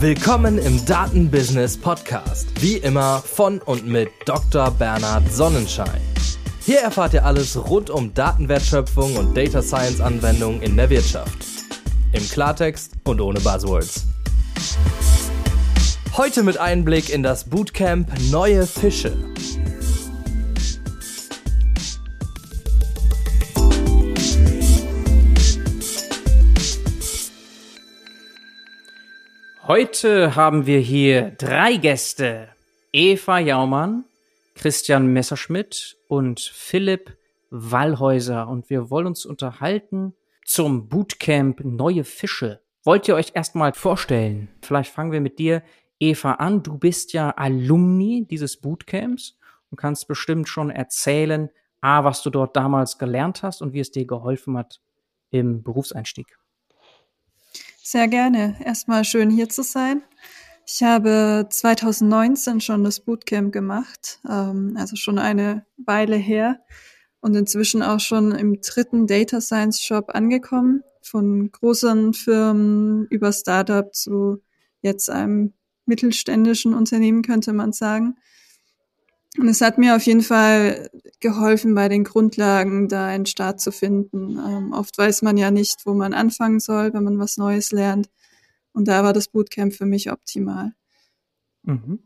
Willkommen im Datenbusiness Podcast. Wie immer von und mit Dr. Bernhard Sonnenschein. Hier erfahrt ihr alles rund um Datenwertschöpfung und Data Science Anwendungen in der Wirtschaft. Im Klartext und ohne Buzzwords. Heute mit Einblick in das Bootcamp Neue Fische. Heute haben wir hier drei Gäste. Eva Jaumann, Christian Messerschmidt und Philipp Wallhäuser. Und wir wollen uns unterhalten zum Bootcamp Neue Fische. Wollt ihr euch erstmal vorstellen? Vielleicht fangen wir mit dir, Eva, an. Du bist ja Alumni dieses Bootcamps und kannst bestimmt schon erzählen, A, was du dort damals gelernt hast und wie es dir geholfen hat im Berufseinstieg. Sehr gerne. Erstmal schön hier zu sein. Ich habe 2019 schon das Bootcamp gemacht, ähm, also schon eine Weile her und inzwischen auch schon im dritten Data Science Shop angekommen, von großen Firmen über Startup zu jetzt einem mittelständischen Unternehmen, könnte man sagen. Und es hat mir auf jeden Fall geholfen, bei den Grundlagen da einen Start zu finden. Ähm, oft weiß man ja nicht, wo man anfangen soll, wenn man was Neues lernt. Und da war das Bootcamp für mich optimal. Mhm.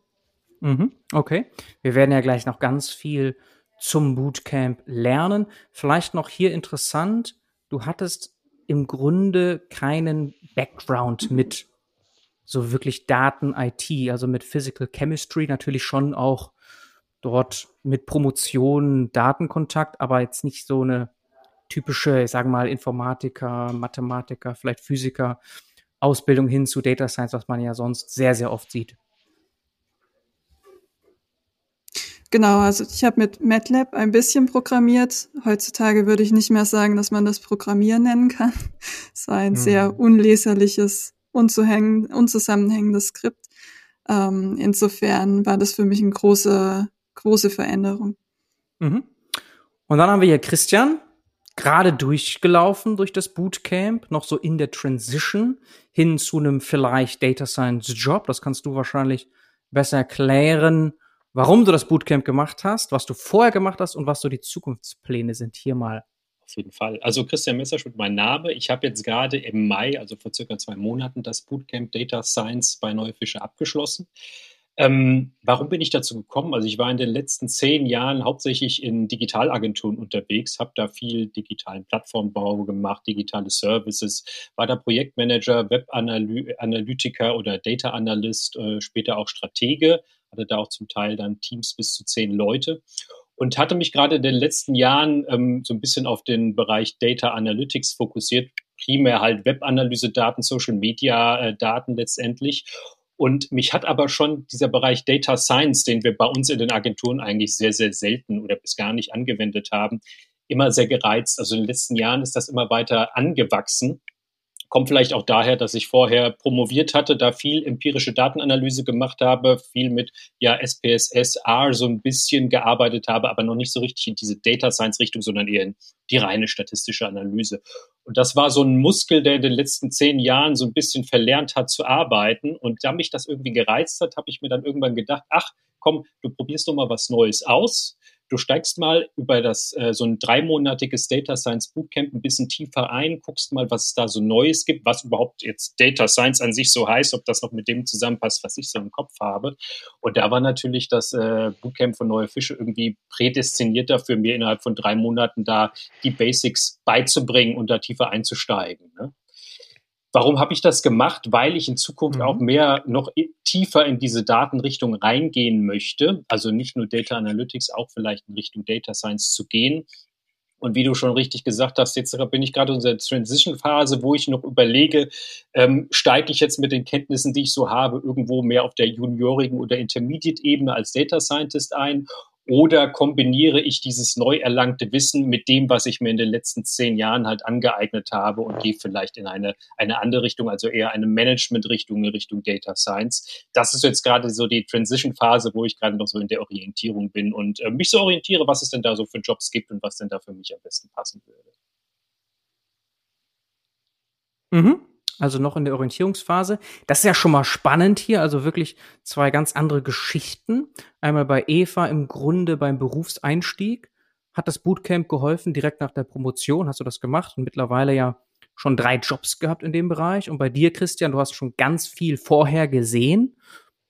Mhm. Okay. Wir werden ja gleich noch ganz viel zum Bootcamp lernen. Vielleicht noch hier interessant, du hattest im Grunde keinen Background mit so wirklich Daten-IT, also mit Physical Chemistry, natürlich schon auch dort mit Promotion Datenkontakt, aber jetzt nicht so eine typische, ich sage mal, Informatiker, Mathematiker, vielleicht Physiker Ausbildung hin zu Data Science, was man ja sonst sehr, sehr oft sieht. Genau, also ich habe mit MATLAB ein bisschen programmiert. Heutzutage würde ich nicht mehr sagen, dass man das Programmieren nennen kann. Es war ein mhm. sehr unleserliches, unzusammenhängendes Skript. Ähm, insofern war das für mich ein großer große Veränderung. Mhm. Und dann haben wir hier Christian, gerade durchgelaufen durch das Bootcamp, noch so in der Transition hin zu einem vielleicht Data Science Job. Das kannst du wahrscheinlich besser erklären, warum du das Bootcamp gemacht hast, was du vorher gemacht hast und was so die Zukunftspläne sind. Hier mal. Auf jeden Fall. Also Christian Messerschmidt, mein Name. Ich habe jetzt gerade im Mai, also vor circa zwei Monaten, das Bootcamp Data Science bei Neue Fische abgeschlossen. Ähm, warum bin ich dazu gekommen? Also ich war in den letzten zehn Jahren hauptsächlich in Digitalagenturen unterwegs, habe da viel digitalen Plattformbau gemacht, digitale Services, war da Projektmanager, Webanalytiker oder Data Analyst, äh, später auch Stratege, hatte da auch zum Teil dann Teams bis zu zehn Leute und hatte mich gerade in den letzten Jahren ähm, so ein bisschen auf den Bereich Data Analytics fokussiert, primär halt Webanalyse-Daten, Social Media-Daten äh, letztendlich und mich hat aber schon dieser Bereich Data Science, den wir bei uns in den Agenturen eigentlich sehr, sehr selten oder bis gar nicht angewendet haben, immer sehr gereizt. Also in den letzten Jahren ist das immer weiter angewachsen. Kommt vielleicht auch daher, dass ich vorher promoviert hatte, da viel empirische Datenanalyse gemacht habe, viel mit ja SPSS, R so ein bisschen gearbeitet habe, aber noch nicht so richtig in diese Data Science Richtung, sondern eher in die reine statistische Analyse. Und das war so ein Muskel, der in den letzten zehn Jahren so ein bisschen verlernt hat zu arbeiten. Und da mich das irgendwie gereizt hat, habe ich mir dann irgendwann gedacht, ach, komm, du probierst doch mal was Neues aus. Du steigst mal über das äh, so ein dreimonatiges Data Science Bootcamp ein bisschen tiefer ein, guckst mal, was es da so Neues gibt, was überhaupt jetzt Data Science an sich so heißt, ob das noch mit dem zusammenpasst, was ich so im Kopf habe. Und da war natürlich das äh, Bootcamp von Neue Fische irgendwie prädestiniert dafür, mir innerhalb von drei Monaten da die Basics beizubringen und da tiefer einzusteigen. Ne? Warum habe ich das gemacht? Weil ich in Zukunft mhm. auch mehr noch tiefer in diese Datenrichtung reingehen möchte. Also nicht nur Data Analytics, auch vielleicht in Richtung Data Science zu gehen. Und wie du schon richtig gesagt hast, jetzt bin ich gerade in der Transition-Phase, wo ich noch überlege, ähm, steige ich jetzt mit den Kenntnissen, die ich so habe, irgendwo mehr auf der juniorigen oder Intermediate-Ebene als Data Scientist ein oder kombiniere ich dieses neu erlangte Wissen mit dem, was ich mir in den letzten zehn Jahren halt angeeignet habe und gehe vielleicht in eine, eine andere Richtung, also eher eine Management-Richtung, in Richtung Data Science. Das ist jetzt gerade so die Transition-Phase, wo ich gerade noch so in der Orientierung bin und äh, mich so orientiere, was es denn da so für Jobs gibt und was denn da für mich am besten passen würde. Mhm. Also noch in der Orientierungsphase. Das ist ja schon mal spannend hier, also wirklich zwei ganz andere Geschichten. Einmal bei Eva im Grunde beim Berufseinstieg. Hat das Bootcamp geholfen, direkt nach der Promotion? Hast du das gemacht? Und mittlerweile ja schon drei Jobs gehabt in dem Bereich. Und bei dir, Christian, du hast schon ganz viel vorher gesehen.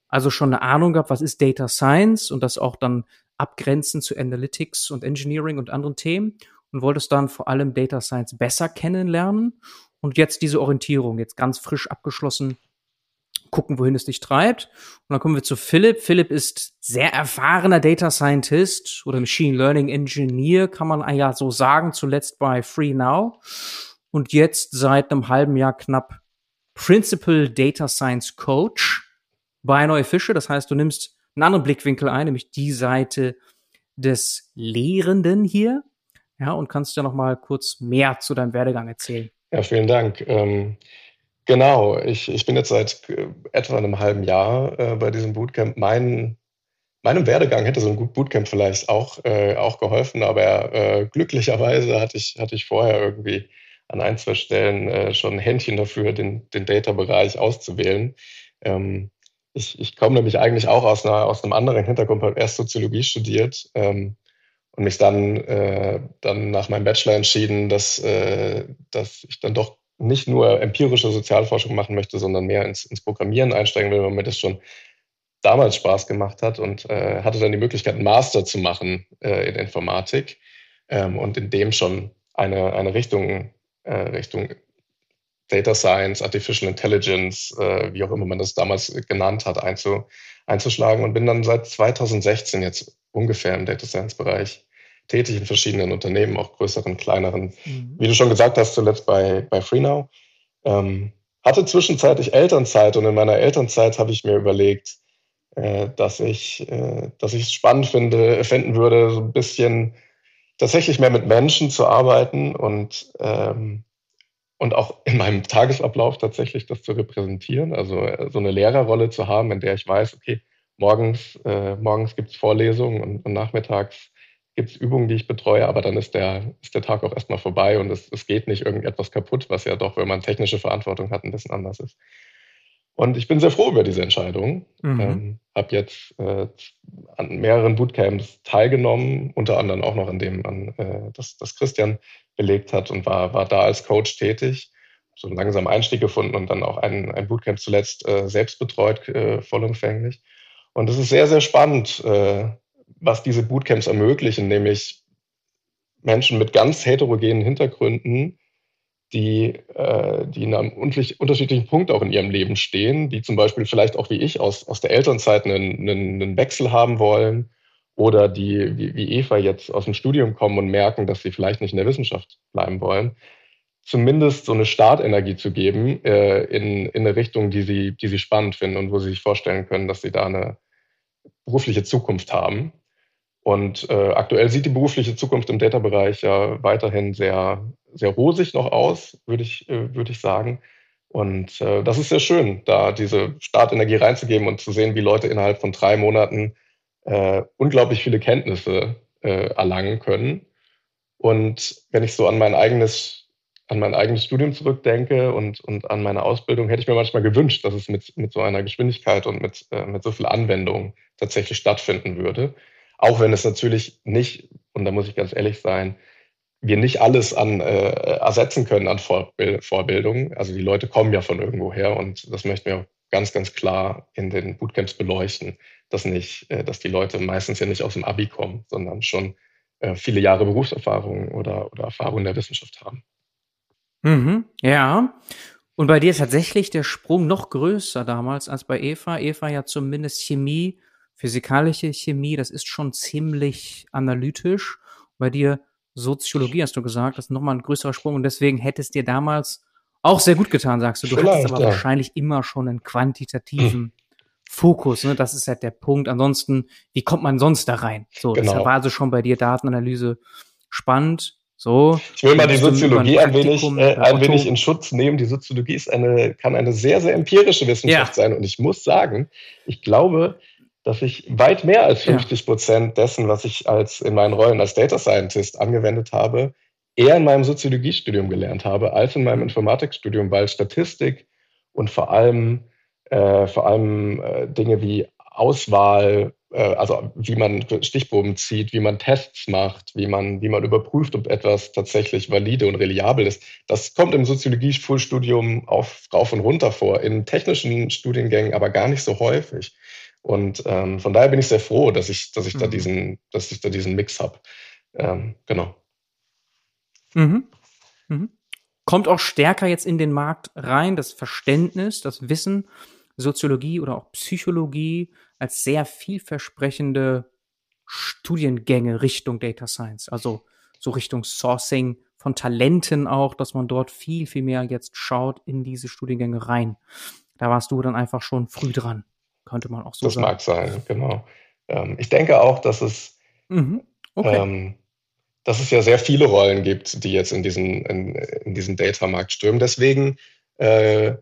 Also schon eine Ahnung gehabt, was ist Data Science und das auch dann abgrenzen zu Analytics und Engineering und anderen Themen und wolltest dann vor allem Data Science besser kennenlernen und jetzt diese Orientierung, jetzt ganz frisch abgeschlossen, gucken, wohin es dich treibt. Und dann kommen wir zu Philipp. Philipp ist sehr erfahrener Data Scientist oder Machine Learning Engineer, kann man ja so sagen, zuletzt bei Free Now. Und jetzt seit einem halben Jahr knapp Principal Data Science Coach bei Neue Fische. Das heißt, du nimmst einen anderen Blickwinkel ein, nämlich die Seite des Lehrenden hier. Ja, und kannst ja noch mal kurz mehr zu deinem Werdegang erzählen. Ja, vielen Dank. Ähm, genau, ich, ich bin jetzt seit äh, etwa einem halben Jahr äh, bei diesem Bootcamp. Mein, meinem Werdegang hätte so ein Bootcamp vielleicht auch, äh, auch geholfen, aber äh, glücklicherweise hatte ich, hatte ich vorher irgendwie an ein, zwei Stellen äh, schon ein Händchen dafür, den, den Data-Bereich auszuwählen. Ähm, ich, ich komme nämlich eigentlich auch aus, einer, aus einem anderen Hintergrund, habe erst Soziologie studiert. Ähm, und mich dann, äh, dann nach meinem Bachelor entschieden, dass, äh, dass ich dann doch nicht nur empirische Sozialforschung machen möchte, sondern mehr ins, ins Programmieren einsteigen will, weil mir das schon damals Spaß gemacht hat und äh, hatte dann die Möglichkeit, einen Master zu machen äh, in Informatik ähm, und in dem schon eine, eine Richtung, äh, Richtung Data Science, Artificial Intelligence, äh, wie auch immer man das damals genannt hat, einzu, einzuschlagen und bin dann seit 2016 jetzt ungefähr im Data Science Bereich tätig in verschiedenen Unternehmen, auch größeren, kleineren. Mhm. Wie du schon gesagt hast, zuletzt bei, bei FreeNow. Ähm, hatte zwischenzeitlich Elternzeit und in meiner Elternzeit habe ich mir überlegt, äh, dass ich äh, dass ich es spannend finde, finden würde, so ein bisschen tatsächlich mehr mit Menschen zu arbeiten und ähm, und auch in meinem Tagesablauf tatsächlich das zu repräsentieren, also äh, so eine Lehrerrolle zu haben, in der ich weiß, okay, morgens, äh, morgens gibt es Vorlesungen und, und nachmittags gibt es Übungen, die ich betreue, aber dann ist der, ist der Tag auch erstmal vorbei und es, es geht nicht irgendetwas kaputt, was ja doch, wenn man technische Verantwortung hat, ein bisschen anders ist. Und ich bin sehr froh über diese Entscheidung. Mhm. Ähm, habe jetzt äh, an mehreren Bootcamps teilgenommen, unter anderem auch noch an dem, an, äh, das, das Christian belegt hat und war, war da als Coach tätig. So einen langsamen Einstieg gefunden und dann auch ein, ein Bootcamp zuletzt äh, selbst betreut, äh, vollumfänglich. Und es ist sehr, sehr spannend, äh, was diese Bootcamps ermöglichen, nämlich Menschen mit ganz heterogenen Hintergründen, die, äh, die in einem unterschiedlichen Punkt auch in ihrem Leben stehen, die zum Beispiel vielleicht auch wie ich aus, aus der Elternzeit einen, einen, einen Wechsel haben wollen oder die wie, wie Eva jetzt aus dem Studium kommen und merken, dass sie vielleicht nicht in der Wissenschaft bleiben wollen, zumindest so eine Startenergie zu geben äh, in, in eine Richtung, die sie, die sie spannend finden und wo sie sich vorstellen können, dass sie da eine berufliche Zukunft haben. Und äh, aktuell sieht die berufliche Zukunft im Data-Bereich ja weiterhin sehr, sehr rosig noch aus, würde ich, äh, würde ich sagen. Und äh, das ist sehr schön, da diese Startenergie reinzugeben und zu sehen, wie Leute innerhalb von drei Monaten äh, unglaublich viele Kenntnisse äh, erlangen können. Und wenn ich so an mein eigenes, an mein eigenes Studium zurückdenke und, und an meine Ausbildung, hätte ich mir manchmal gewünscht, dass es mit, mit so einer Geschwindigkeit und mit, äh, mit so viel Anwendung tatsächlich stattfinden würde. Auch wenn es natürlich nicht, und da muss ich ganz ehrlich sein, wir nicht alles an äh, ersetzen können an Vorbild, Vorbildung. Also die Leute kommen ja von irgendwo her und das möchten wir ganz, ganz klar in den Bootcamps beleuchten, dass nicht, äh, dass die Leute meistens ja nicht aus dem Abi kommen, sondern schon äh, viele Jahre Berufserfahrung oder, oder Erfahrung in der Wissenschaft haben. Mhm, ja. Und bei dir ist tatsächlich der Sprung noch größer damals als bei Eva. Eva ja zumindest Chemie physikalische Chemie, das ist schon ziemlich analytisch. Bei dir Soziologie hast du gesagt, das ist nochmal ein größerer Sprung und deswegen hätte es dir damals auch sehr gut getan, sagst du. Du Vielleicht, hattest aber ja. wahrscheinlich immer schon einen quantitativen hm. Fokus, ne? Das ist halt der Punkt. Ansonsten, wie kommt man sonst da rein? So, genau. das war also schon bei dir Datenanalyse spannend. So. Ich will mal die Soziologie ein, wenig, äh, ein wenig in Schutz nehmen. Die Soziologie ist eine, kann eine sehr, sehr empirische Wissenschaft ja. sein. Und ich muss sagen, ich glaube, dass ich weit mehr als 50 Prozent dessen, was ich als in meinen Rollen als Data Scientist angewendet habe, eher in meinem Soziologiestudium gelernt habe als in meinem Informatikstudium, weil Statistik und vor allem, äh, vor allem äh, Dinge wie Auswahl, äh, also wie man Stichproben zieht, wie man Tests macht, wie man, wie man überprüft, ob etwas tatsächlich valide und reliabel ist. Das kommt im Soziologie-Schulstudium auf, rauf und runter vor, in technischen Studiengängen aber gar nicht so häufig. Und ähm, von daher bin ich sehr froh, dass ich, dass ich mhm. da diesen, dass ich da diesen Mix habe. Ähm, genau. Mhm. Mhm. Kommt auch stärker jetzt in den Markt rein, das Verständnis, das Wissen, Soziologie oder auch Psychologie als sehr vielversprechende Studiengänge Richtung Data Science, also so Richtung Sourcing von Talenten auch, dass man dort viel, viel mehr jetzt schaut in diese Studiengänge rein. Da warst du dann einfach schon früh dran, könnte man auch so das sagen. Das mag sein, genau. Ähm, ich denke auch, dass es mhm. okay. ähm, dass es ja sehr viele Rollen gibt, die jetzt in diesen, in, in diesen Data-Markt stürmen. Deswegen äh,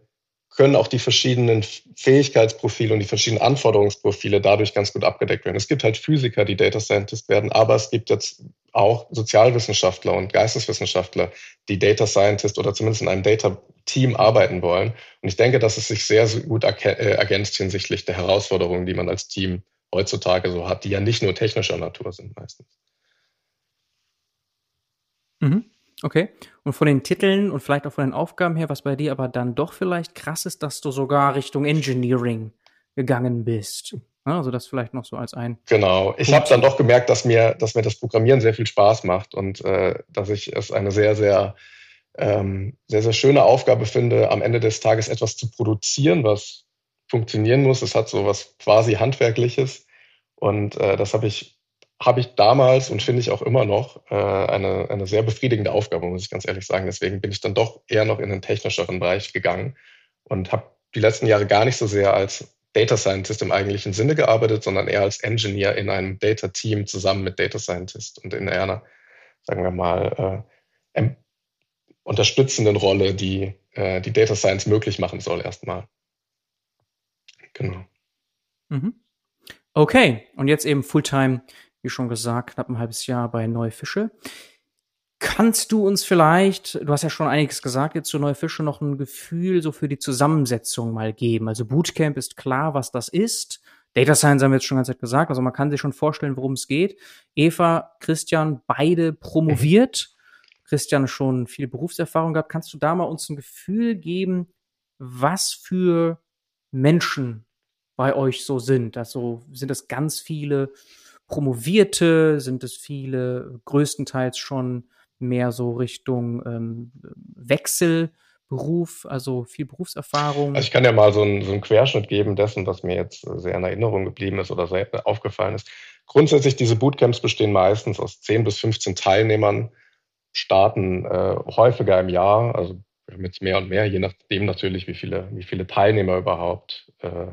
können auch die verschiedenen Fähigkeitsprofile und die verschiedenen Anforderungsprofile dadurch ganz gut abgedeckt werden. Es gibt halt Physiker, die Data Scientist werden, aber es gibt jetzt auch Sozialwissenschaftler und Geisteswissenschaftler, die Data Scientist oder zumindest in einem Data Team arbeiten wollen. Und ich denke, dass es sich sehr, sehr gut äh, ergänzt hinsichtlich der Herausforderungen, die man als Team heutzutage so hat, die ja nicht nur technischer Natur sind meistens. Mhm. Okay. Und von den Titeln und vielleicht auch von den Aufgaben her, was bei dir aber dann doch vielleicht krass ist, dass du sogar Richtung Engineering gegangen bist. Also das vielleicht noch so als ein. Genau. Ich habe dann doch gemerkt, dass mir, dass mir das Programmieren sehr viel Spaß macht und äh, dass ich es eine sehr, sehr, ähm, sehr, sehr schöne Aufgabe finde, am Ende des Tages etwas zu produzieren, was funktionieren muss. Es hat so was quasi Handwerkliches. Und äh, das habe ich habe ich damals und finde ich auch immer noch äh, eine, eine sehr befriedigende Aufgabe, muss ich ganz ehrlich sagen. Deswegen bin ich dann doch eher noch in den technischeren Bereich gegangen und habe die letzten Jahre gar nicht so sehr als Data Scientist im eigentlichen Sinne gearbeitet, sondern eher als Engineer in einem Data Team zusammen mit Data Scientist und in einer, sagen wir mal, äh, unterstützenden Rolle, die äh, die Data Science möglich machen soll erstmal. Genau. Mhm. Okay, und jetzt eben Fulltime wie schon gesagt, knapp ein halbes Jahr bei Neue Fische. Kannst du uns vielleicht, du hast ja schon einiges gesagt, jetzt zu Neue Fische noch ein Gefühl so für die Zusammensetzung mal geben? Also Bootcamp ist klar, was das ist. Data Science haben wir jetzt schon ganz Zeit gesagt, also man kann sich schon vorstellen, worum es geht. Eva, Christian, beide promoviert. Christian schon viel Berufserfahrung gehabt. Kannst du da mal uns ein Gefühl geben, was für Menschen bei euch so sind? Also sind das ganz viele Promovierte? Sind es viele, größtenteils schon mehr so Richtung ähm, Wechselberuf, also viel Berufserfahrung? Also ich kann ja mal so einen, so einen Querschnitt geben dessen, was mir jetzt sehr in Erinnerung geblieben ist oder sehr aufgefallen ist. Grundsätzlich, diese Bootcamps bestehen meistens aus 10 bis 15 Teilnehmern, starten äh, häufiger im Jahr, also jetzt mehr und mehr, je nachdem natürlich, wie viele, wie viele Teilnehmer überhaupt äh,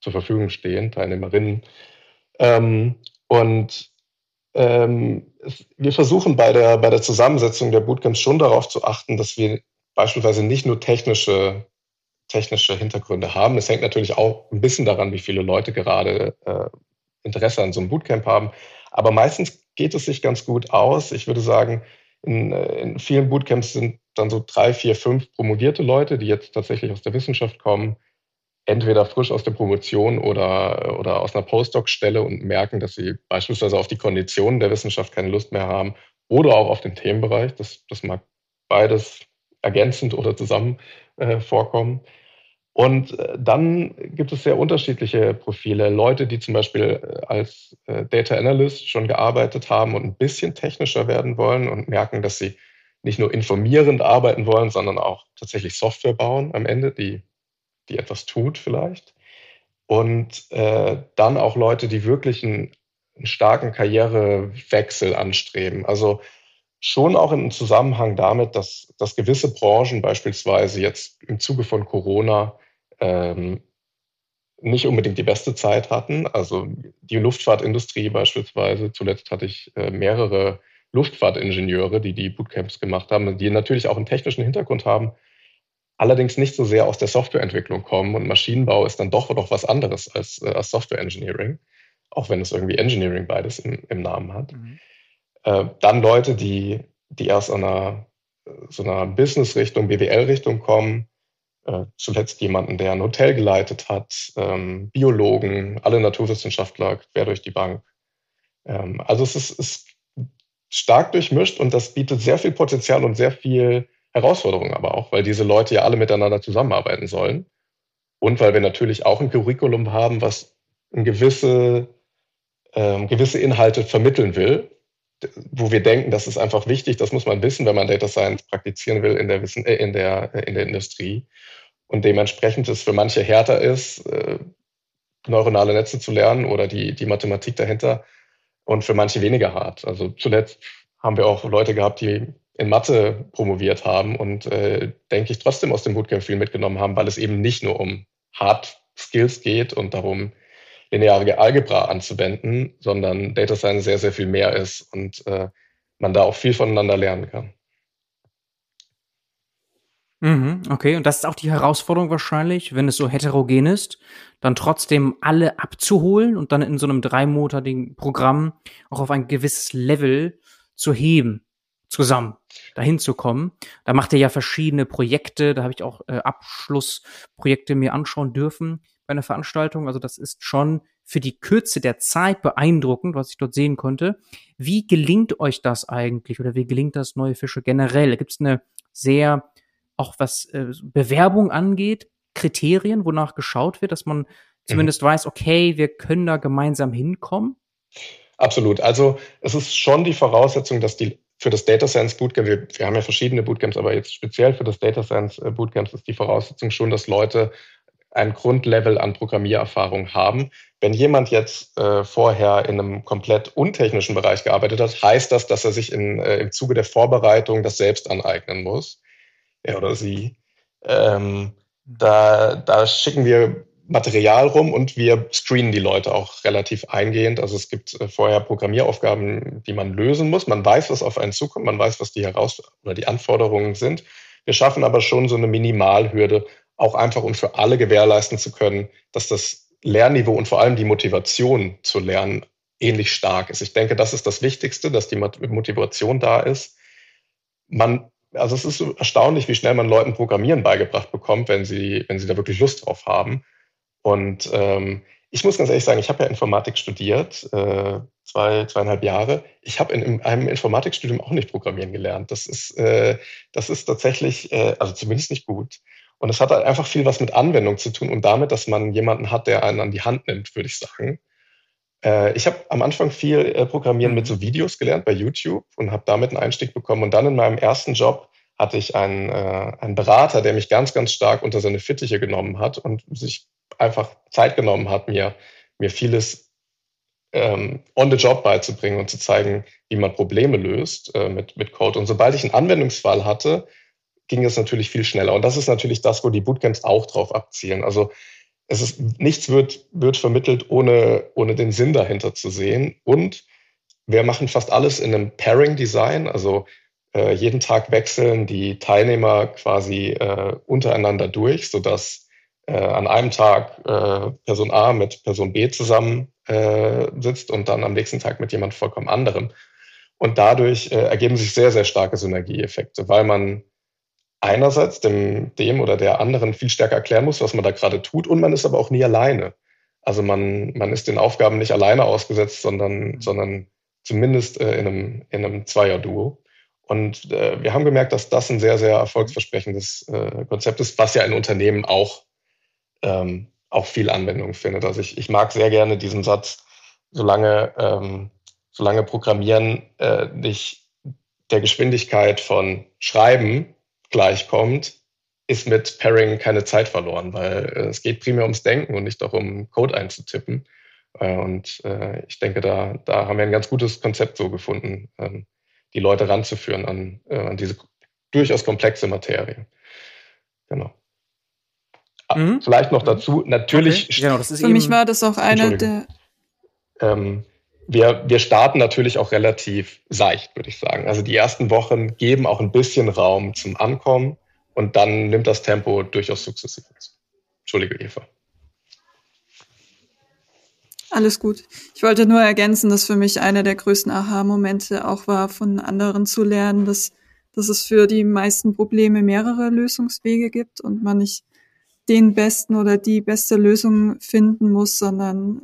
zur Verfügung stehen, Teilnehmerinnen. Ähm, und ähm, wir versuchen bei der, bei der Zusammensetzung der Bootcamps schon darauf zu achten, dass wir beispielsweise nicht nur technische, technische Hintergründe haben. Es hängt natürlich auch ein bisschen daran, wie viele Leute gerade äh, Interesse an so einem Bootcamp haben. Aber meistens geht es sich ganz gut aus. Ich würde sagen, in, äh, in vielen Bootcamps sind dann so drei, vier, fünf promovierte Leute, die jetzt tatsächlich aus der Wissenschaft kommen, entweder frisch aus der Promotion oder, oder aus einer Postdoc-Stelle und merken, dass sie beispielsweise auf die Konditionen der Wissenschaft keine Lust mehr haben oder auch auf den Themenbereich. Das, das mag beides ergänzend oder zusammen äh, vorkommen. Und äh, dann gibt es sehr unterschiedliche Profile. Leute, die zum Beispiel äh, als äh, Data Analyst schon gearbeitet haben und ein bisschen technischer werden wollen und merken, dass sie nicht nur informierend arbeiten wollen, sondern auch tatsächlich Software bauen am Ende, die die etwas tut vielleicht. Und äh, dann auch Leute, die wirklich einen, einen starken Karrierewechsel anstreben. Also schon auch im Zusammenhang damit, dass, dass gewisse Branchen beispielsweise jetzt im Zuge von Corona ähm, nicht unbedingt die beste Zeit hatten. Also die Luftfahrtindustrie beispielsweise. Zuletzt hatte ich äh, mehrere Luftfahrtingenieure, die die Bootcamps gemacht haben, die natürlich auch einen technischen Hintergrund haben, allerdings nicht so sehr aus der Softwareentwicklung kommen und Maschinenbau ist dann doch noch was anderes als, äh, als Software Engineering, auch wenn es irgendwie Engineering beides im, im Namen hat. Mhm. Äh, dann Leute, die die erst an einer so einer Business-Richtung, BWL-Richtung kommen. Äh, zuletzt jemanden, der ein Hotel geleitet hat, ähm, Biologen, alle Naturwissenschaftler quer durch die Bank. Ähm, also es ist, ist stark durchmischt und das bietet sehr viel Potenzial und sehr viel Herausforderung aber auch, weil diese Leute ja alle miteinander zusammenarbeiten sollen. Und weil wir natürlich auch ein Curriculum haben, was gewisse, ähm, gewisse Inhalte vermitteln will, wo wir denken, das ist einfach wichtig, das muss man wissen, wenn man Data Science praktizieren will in der, Wissen, äh, in der, äh, in der Industrie. Und dementsprechend es für manche härter ist, äh, neuronale Netze zu lernen oder die, die Mathematik dahinter und für manche weniger hart. Also zuletzt haben wir auch Leute gehabt, die in Mathe promoviert haben und äh, denke ich trotzdem aus dem Bootcamp viel mitgenommen haben, weil es eben nicht nur um Hard Skills geht und darum, lineare Algebra anzuwenden, sondern Data Science sehr, sehr viel mehr ist und äh, man da auch viel voneinander lernen kann. Mhm, okay, und das ist auch die Herausforderung wahrscheinlich, wenn es so heterogen ist, dann trotzdem alle abzuholen und dann in so einem dreimonatigen Programm auch auf ein gewisses Level zu heben, zusammen dahin zu kommen. Da macht ihr ja verschiedene Projekte, da habe ich auch äh, Abschlussprojekte mir anschauen dürfen bei einer Veranstaltung. Also das ist schon für die Kürze der Zeit beeindruckend, was ich dort sehen konnte. Wie gelingt euch das eigentlich oder wie gelingt das neue Fische generell? Gibt es eine sehr, auch was äh, Bewerbung angeht, Kriterien, wonach geschaut wird, dass man mhm. zumindest weiß, okay, wir können da gemeinsam hinkommen? Absolut. Also es ist schon die Voraussetzung, dass die für das Data Science Bootcamp, wir, wir haben ja verschiedene Bootcamps, aber jetzt speziell für das Data Science äh, Bootcamp ist die Voraussetzung schon, dass Leute ein Grundlevel an Programmiererfahrung haben. Wenn jemand jetzt äh, vorher in einem komplett untechnischen Bereich gearbeitet hat, heißt das, dass er sich in, äh, im Zuge der Vorbereitung das selbst aneignen muss. Er oder sie. Ähm, da, da schicken wir Material rum und wir screenen die Leute auch relativ eingehend. Also es gibt äh, vorher Programmieraufgaben, die man lösen muss. Man weiß, was auf einen zukommt, man weiß, was die Heraus oder die Anforderungen sind. Wir schaffen aber schon so eine Minimalhürde, auch einfach um für alle gewährleisten zu können, dass das Lernniveau und vor allem die Motivation zu lernen ähnlich stark ist. Ich denke, das ist das Wichtigste, dass die Motivation da ist. Man, also es ist erstaunlich, wie schnell man Leuten Programmieren beigebracht bekommt, wenn sie, wenn sie da wirklich Lust drauf haben. Und ähm, ich muss ganz ehrlich sagen, ich habe ja Informatik studiert, äh, zwei, zweieinhalb Jahre. Ich habe in, in, einem Informatikstudium auch nicht Programmieren gelernt. Das ist, äh, das ist tatsächlich, äh, also zumindest nicht gut. Und es hat halt einfach viel was mit Anwendung zu tun und damit, dass man jemanden hat, der einen an die Hand nimmt, würde ich sagen. Äh, ich habe am Anfang viel äh, Programmieren mit mhm. so Videos gelernt bei YouTube und habe damit einen Einstieg bekommen. Und dann in meinem ersten Job hatte ich einen, äh, einen Berater, der mich ganz, ganz stark unter seine Fittiche genommen hat und sich einfach Zeit genommen hat, mir, mir vieles ähm, on the job beizubringen und zu zeigen, wie man Probleme löst äh, mit, mit Code. Und sobald ich einen Anwendungsfall hatte, ging es natürlich viel schneller. Und das ist natürlich das, wo die Bootcamps auch drauf abzielen. Also es ist, nichts wird, wird vermittelt, ohne, ohne den Sinn dahinter zu sehen. Und wir machen fast alles in einem Pairing-Design. Also äh, jeden Tag wechseln die Teilnehmer quasi äh, untereinander durch, sodass äh, an einem Tag äh, Person A mit Person B zusammen äh, sitzt und dann am nächsten Tag mit jemand vollkommen anderem. Und dadurch äh, ergeben sich sehr, sehr starke Synergieeffekte, weil man einerseits dem, dem oder der anderen viel stärker erklären muss, was man da gerade tut, und man ist aber auch nie alleine. Also man, man ist den Aufgaben nicht alleine ausgesetzt, sondern, sondern zumindest äh, in einem, in einem Zweier-Duo. Und äh, wir haben gemerkt, dass das ein sehr, sehr erfolgsversprechendes äh, Konzept ist, was ja in Unternehmen auch ähm, auch viel Anwendung findet. Also ich, ich mag sehr gerne diesen Satz, solange, ähm, solange Programmieren äh, nicht der Geschwindigkeit von Schreiben gleichkommt, ist mit Pairing keine Zeit verloren, weil äh, es geht primär ums Denken und nicht darum, Code einzutippen. Äh, und äh, ich denke, da, da haben wir ein ganz gutes Konzept so gefunden, ähm, die Leute ranzuführen an, äh, an diese durchaus komplexe Materie. Genau. Ah, mhm. Vielleicht noch dazu, natürlich. Okay. Genau, das ist Für mich war das auch eine der. Ähm, wir, wir starten natürlich auch relativ seicht, würde ich sagen. Also die ersten Wochen geben auch ein bisschen Raum zum Ankommen und dann nimmt das Tempo durchaus sukzessive zu. Entschuldige, Eva. Alles gut. Ich wollte nur ergänzen, dass für mich einer der größten Aha-Momente auch war, von anderen zu lernen, dass, dass es für die meisten Probleme mehrere Lösungswege gibt und man nicht den besten oder die beste Lösung finden muss, sondern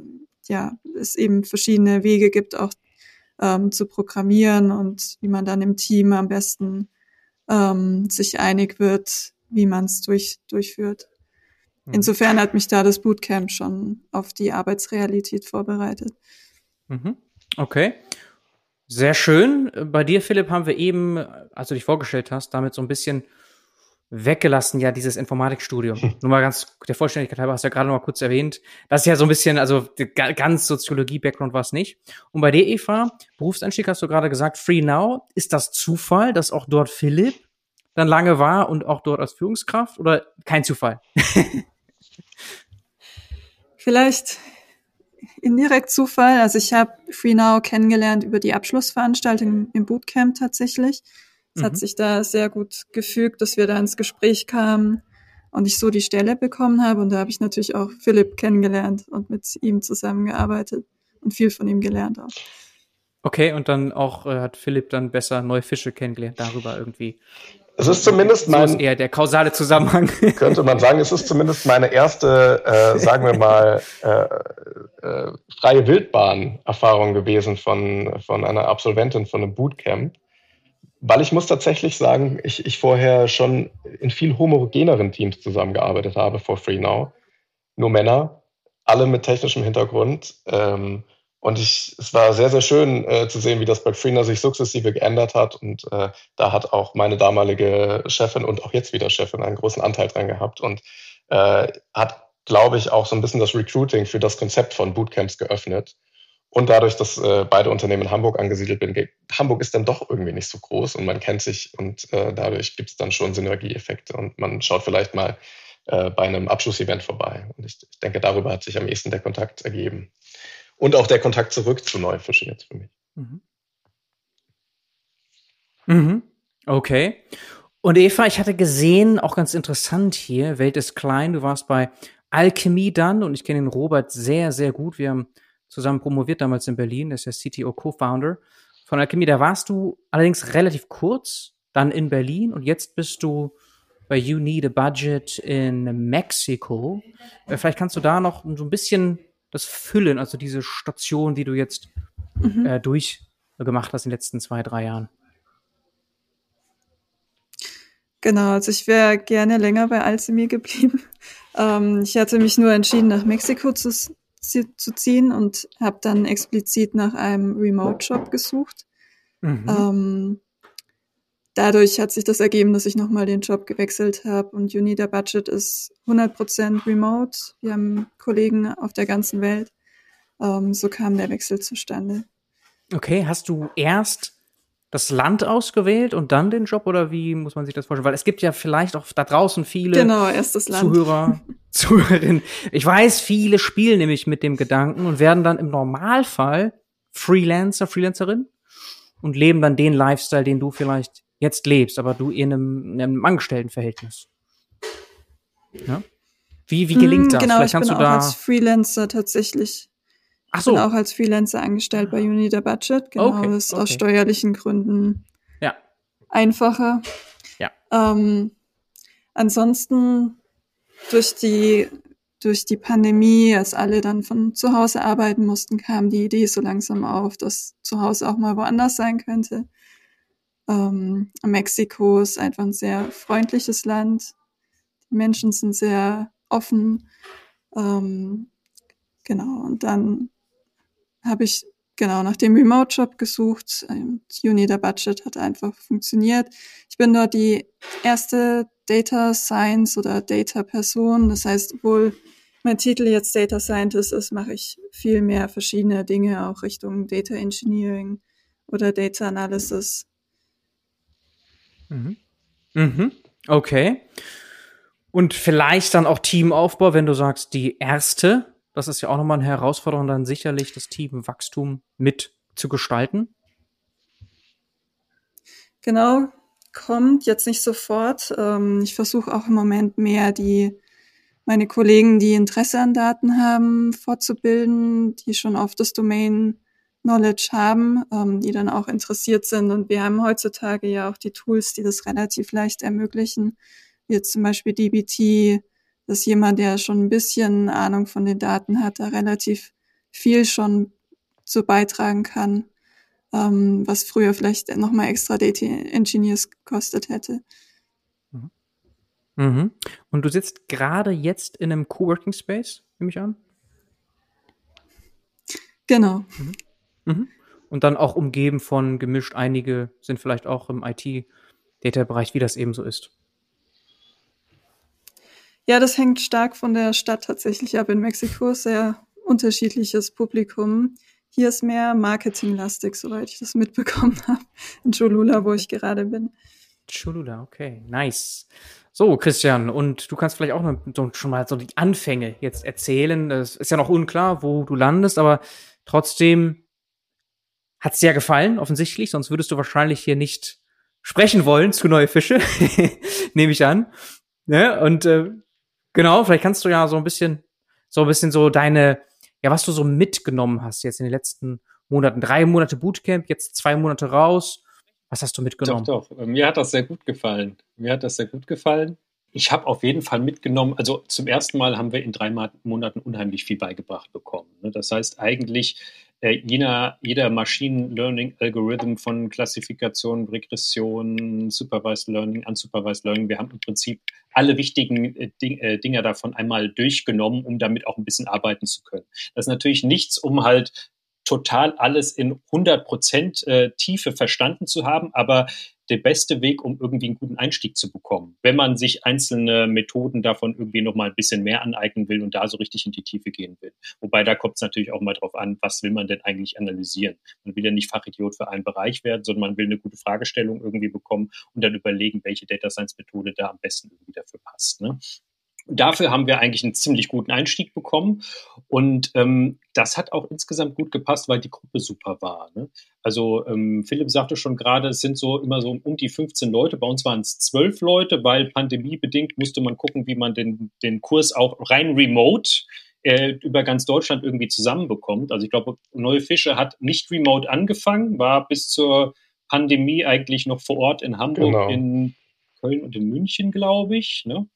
ja, es eben verschiedene Wege gibt, auch ähm, zu programmieren und wie man dann im Team am besten ähm, sich einig wird, wie man es durch, durchführt. Mhm. Insofern hat mich da das Bootcamp schon auf die Arbeitsrealität vorbereitet. Mhm. Okay. Sehr schön. Bei dir, Philipp, haben wir eben, als du dich vorgestellt hast, damit so ein bisschen weggelassen, ja, dieses Informatikstudium. Hm. Nur mal ganz der Vollständigkeit halber, hast du ja gerade noch mal kurz erwähnt. Das ist ja so ein bisschen, also ganz Soziologie-Background war es nicht. Und bei dir, Eva, Berufseinstieg hast du gerade gesagt, Free Now. Ist das Zufall, dass auch dort Philipp dann lange war und auch dort als Führungskraft oder kein Zufall? Vielleicht indirekt Zufall. Also ich habe Free Now kennengelernt über die Abschlussveranstaltung im Bootcamp tatsächlich. Es mhm. hat sich da sehr gut gefügt, dass wir da ins Gespräch kamen und ich so die Stelle bekommen habe. Und da habe ich natürlich auch Philipp kennengelernt und mit ihm zusammengearbeitet und viel von ihm gelernt auch. Okay, und dann auch äh, hat Philipp dann besser neue Fische kennengelernt, darüber irgendwie. Es ist zumindest mein. So ist eher der kausale Zusammenhang. Könnte man sagen, es ist zumindest meine erste, äh, sagen wir mal, äh, äh, freie Wildbahn-Erfahrung gewesen von, von einer Absolventin von einem Bootcamp. Weil ich muss tatsächlich sagen, ich, ich vorher schon in viel homogeneren Teams zusammengearbeitet habe vor Free Now. Nur Männer, alle mit technischem Hintergrund. Ähm, und ich, es war sehr, sehr schön äh, zu sehen, wie das bei Freener sich sukzessive geändert hat. Und äh, da hat auch meine damalige Chefin und auch jetzt wieder Chefin einen großen Anteil dran gehabt und äh, hat, glaube ich, auch so ein bisschen das Recruiting für das Konzept von Bootcamps geöffnet. Und dadurch, dass äh, beide Unternehmen in Hamburg angesiedelt sind, Hamburg ist dann doch irgendwie nicht so groß und man kennt sich und äh, dadurch gibt es dann schon Synergieeffekte und man schaut vielleicht mal äh, bei einem Abschlussevent vorbei. Und ich, ich denke, darüber hat sich am ehesten der Kontakt ergeben. Und auch der Kontakt zurück zu Neufisch jetzt für mich. Mhm. Mhm. Okay. Und Eva, ich hatte gesehen, auch ganz interessant hier, Welt ist klein, du warst bei Alchemie dann und ich kenne den Robert sehr, sehr gut. Wir haben zusammen promoviert damals in Berlin, das ist der CTO Co-Founder von Alchemie. Da warst du allerdings relativ kurz, dann in Berlin und jetzt bist du bei You Need a Budget in Mexiko. Äh, vielleicht kannst du da noch so ein bisschen das Füllen, also diese Station, die du jetzt mhm. äh, durchgemacht hast in den letzten zwei, drei Jahren. Genau, also ich wäre gerne länger bei Alzheimer geblieben. Ähm, ich hatte mich nur entschieden, nach Mexiko zu, zu ziehen und habe dann explizit nach einem Remote-Job gesucht. Mhm. Ähm, dadurch hat sich das ergeben, dass ich nochmal den Job gewechselt habe und Unida Budget ist 100% remote. Wir haben Kollegen auf der ganzen Welt. Ähm, so kam der Wechsel zustande. Okay, hast du erst das Land ausgewählt und dann den Job oder wie muss man sich das vorstellen? Weil es gibt ja vielleicht auch da draußen viele genau. Zuhörer, Zuhörerinnen. Ich weiß, viele spielen nämlich mit dem Gedanken und werden dann im Normalfall Freelancer, Freelancerin und leben dann den Lifestyle, den du vielleicht jetzt lebst, aber du in einem, in einem Angestelltenverhältnis. Ja? Wie, wie gelingt hm, das? Genau, Vielleicht ich bin auch da als Freelancer tatsächlich. Ach so. Ich bin auch als Freelancer angestellt bei Unida Budget. Genau, okay, das ist okay. aus steuerlichen Gründen ja. einfacher. Ja. Ähm, ansonsten durch die durch die Pandemie, als alle dann von zu Hause arbeiten mussten, kam die Idee so langsam auf, dass zu Hause auch mal woanders sein könnte. Ähm, Mexiko ist einfach ein sehr freundliches Land. Die Menschen sind sehr offen. Ähm, genau, und dann habe ich genau nach dem Remote-Job gesucht. Juni der Budget hat einfach funktioniert. Ich bin dort die erste Data Science oder Data Person. Das heißt, obwohl mein Titel jetzt Data Scientist ist, mache ich viel mehr verschiedene Dinge auch Richtung Data Engineering oder Data Analysis. Mhm. Mhm. Okay. Und vielleicht dann auch Teamaufbau, wenn du sagst, die erste. Das ist ja auch nochmal eine Herausforderung, dann sicherlich das Teamwachstum mit zu gestalten. Genau, kommt jetzt nicht sofort. Ähm, ich versuche auch im Moment mehr die meine Kollegen, die Interesse an Daten haben, fortzubilden, die schon auf das Domain Knowledge haben, ähm, die dann auch interessiert sind. Und wir haben heutzutage ja auch die Tools, die das relativ leicht ermöglichen, wie jetzt zum Beispiel DBT, dass jemand, der schon ein bisschen Ahnung von den Daten hat, da relativ viel schon zu beitragen kann, ähm, was früher vielleicht nochmal extra Data Engineers gekostet hätte. Mhm. Und du sitzt gerade jetzt in einem Coworking Space, nehme ich an? Genau. Mhm. Mhm. Und dann auch umgeben von gemischt. Einige sind vielleicht auch im IT-Data-Bereich, wie das eben so ist. Ja, das hängt stark von der Stadt tatsächlich ab. In Mexiko sehr unterschiedliches Publikum. Hier ist mehr Marketinglastig, soweit ich das mitbekommen habe. In Cholula, wo ich gerade bin. Cholula, okay, nice. So, Christian, und du kannst vielleicht auch noch schon mal so die Anfänge jetzt erzählen. Es ist ja noch unklar, wo du landest, aber trotzdem hat es dir ja gefallen, offensichtlich, sonst würdest du wahrscheinlich hier nicht sprechen wollen zu neue Fische, nehme ich an. Ne? und äh, genau, vielleicht kannst du ja so ein bisschen, so ein bisschen so deine, ja, was du so mitgenommen hast jetzt in den letzten Monaten. Drei Monate Bootcamp, jetzt zwei Monate raus. Was hast du mitgenommen? Doch, doch. Mir hat das sehr gut gefallen. Mir hat das sehr gut gefallen. Ich habe auf jeden Fall mitgenommen, also zum ersten Mal haben wir in drei Monaten unheimlich viel beigebracht bekommen. Ne? Das heißt eigentlich, äh, jeder, jeder Machine Learning Algorithm von Klassifikation, Regression, Supervised Learning, Unsupervised Learning, wir haben im Prinzip alle wichtigen äh, Ding, äh, Dinge davon einmal durchgenommen, um damit auch ein bisschen arbeiten zu können. Das ist natürlich nichts, um halt total alles in 100 Prozent äh, Tiefe verstanden zu haben, aber der beste Weg, um irgendwie einen guten Einstieg zu bekommen, wenn man sich einzelne Methoden davon irgendwie noch mal ein bisschen mehr aneignen will und da so richtig in die Tiefe gehen will. Wobei da kommt es natürlich auch mal drauf an, was will man denn eigentlich analysieren? Man will ja nicht Fachidiot für einen Bereich werden, sondern man will eine gute Fragestellung irgendwie bekommen und dann überlegen, welche Data Science Methode da am besten irgendwie dafür passt. Ne? Dafür haben wir eigentlich einen ziemlich guten Einstieg bekommen. Und ähm, das hat auch insgesamt gut gepasst, weil die Gruppe super war. Ne? Also ähm, Philipp sagte schon gerade, es sind so immer so um die 15 Leute. Bei uns waren es 12 Leute, weil pandemiebedingt musste man gucken, wie man den, den Kurs auch rein remote äh, über ganz Deutschland irgendwie zusammenbekommt. Also ich glaube, Neue Fische hat nicht remote angefangen, war bis zur Pandemie eigentlich noch vor Ort in Hamburg, genau. in Köln und in München, glaube ich. Ne?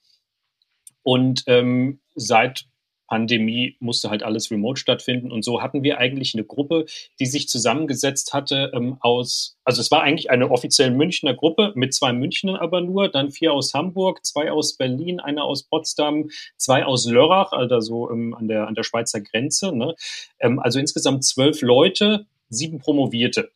Und ähm, seit Pandemie musste halt alles remote stattfinden. Und so hatten wir eigentlich eine Gruppe, die sich zusammengesetzt hatte ähm, aus, also es war eigentlich eine offiziell Münchner Gruppe mit zwei Münchnern aber nur, dann vier aus Hamburg, zwei aus Berlin, einer aus Potsdam, zwei aus Lörrach, also so ähm, an, der, an der Schweizer Grenze. Ne? Ähm, also insgesamt zwölf Leute, sieben Promovierte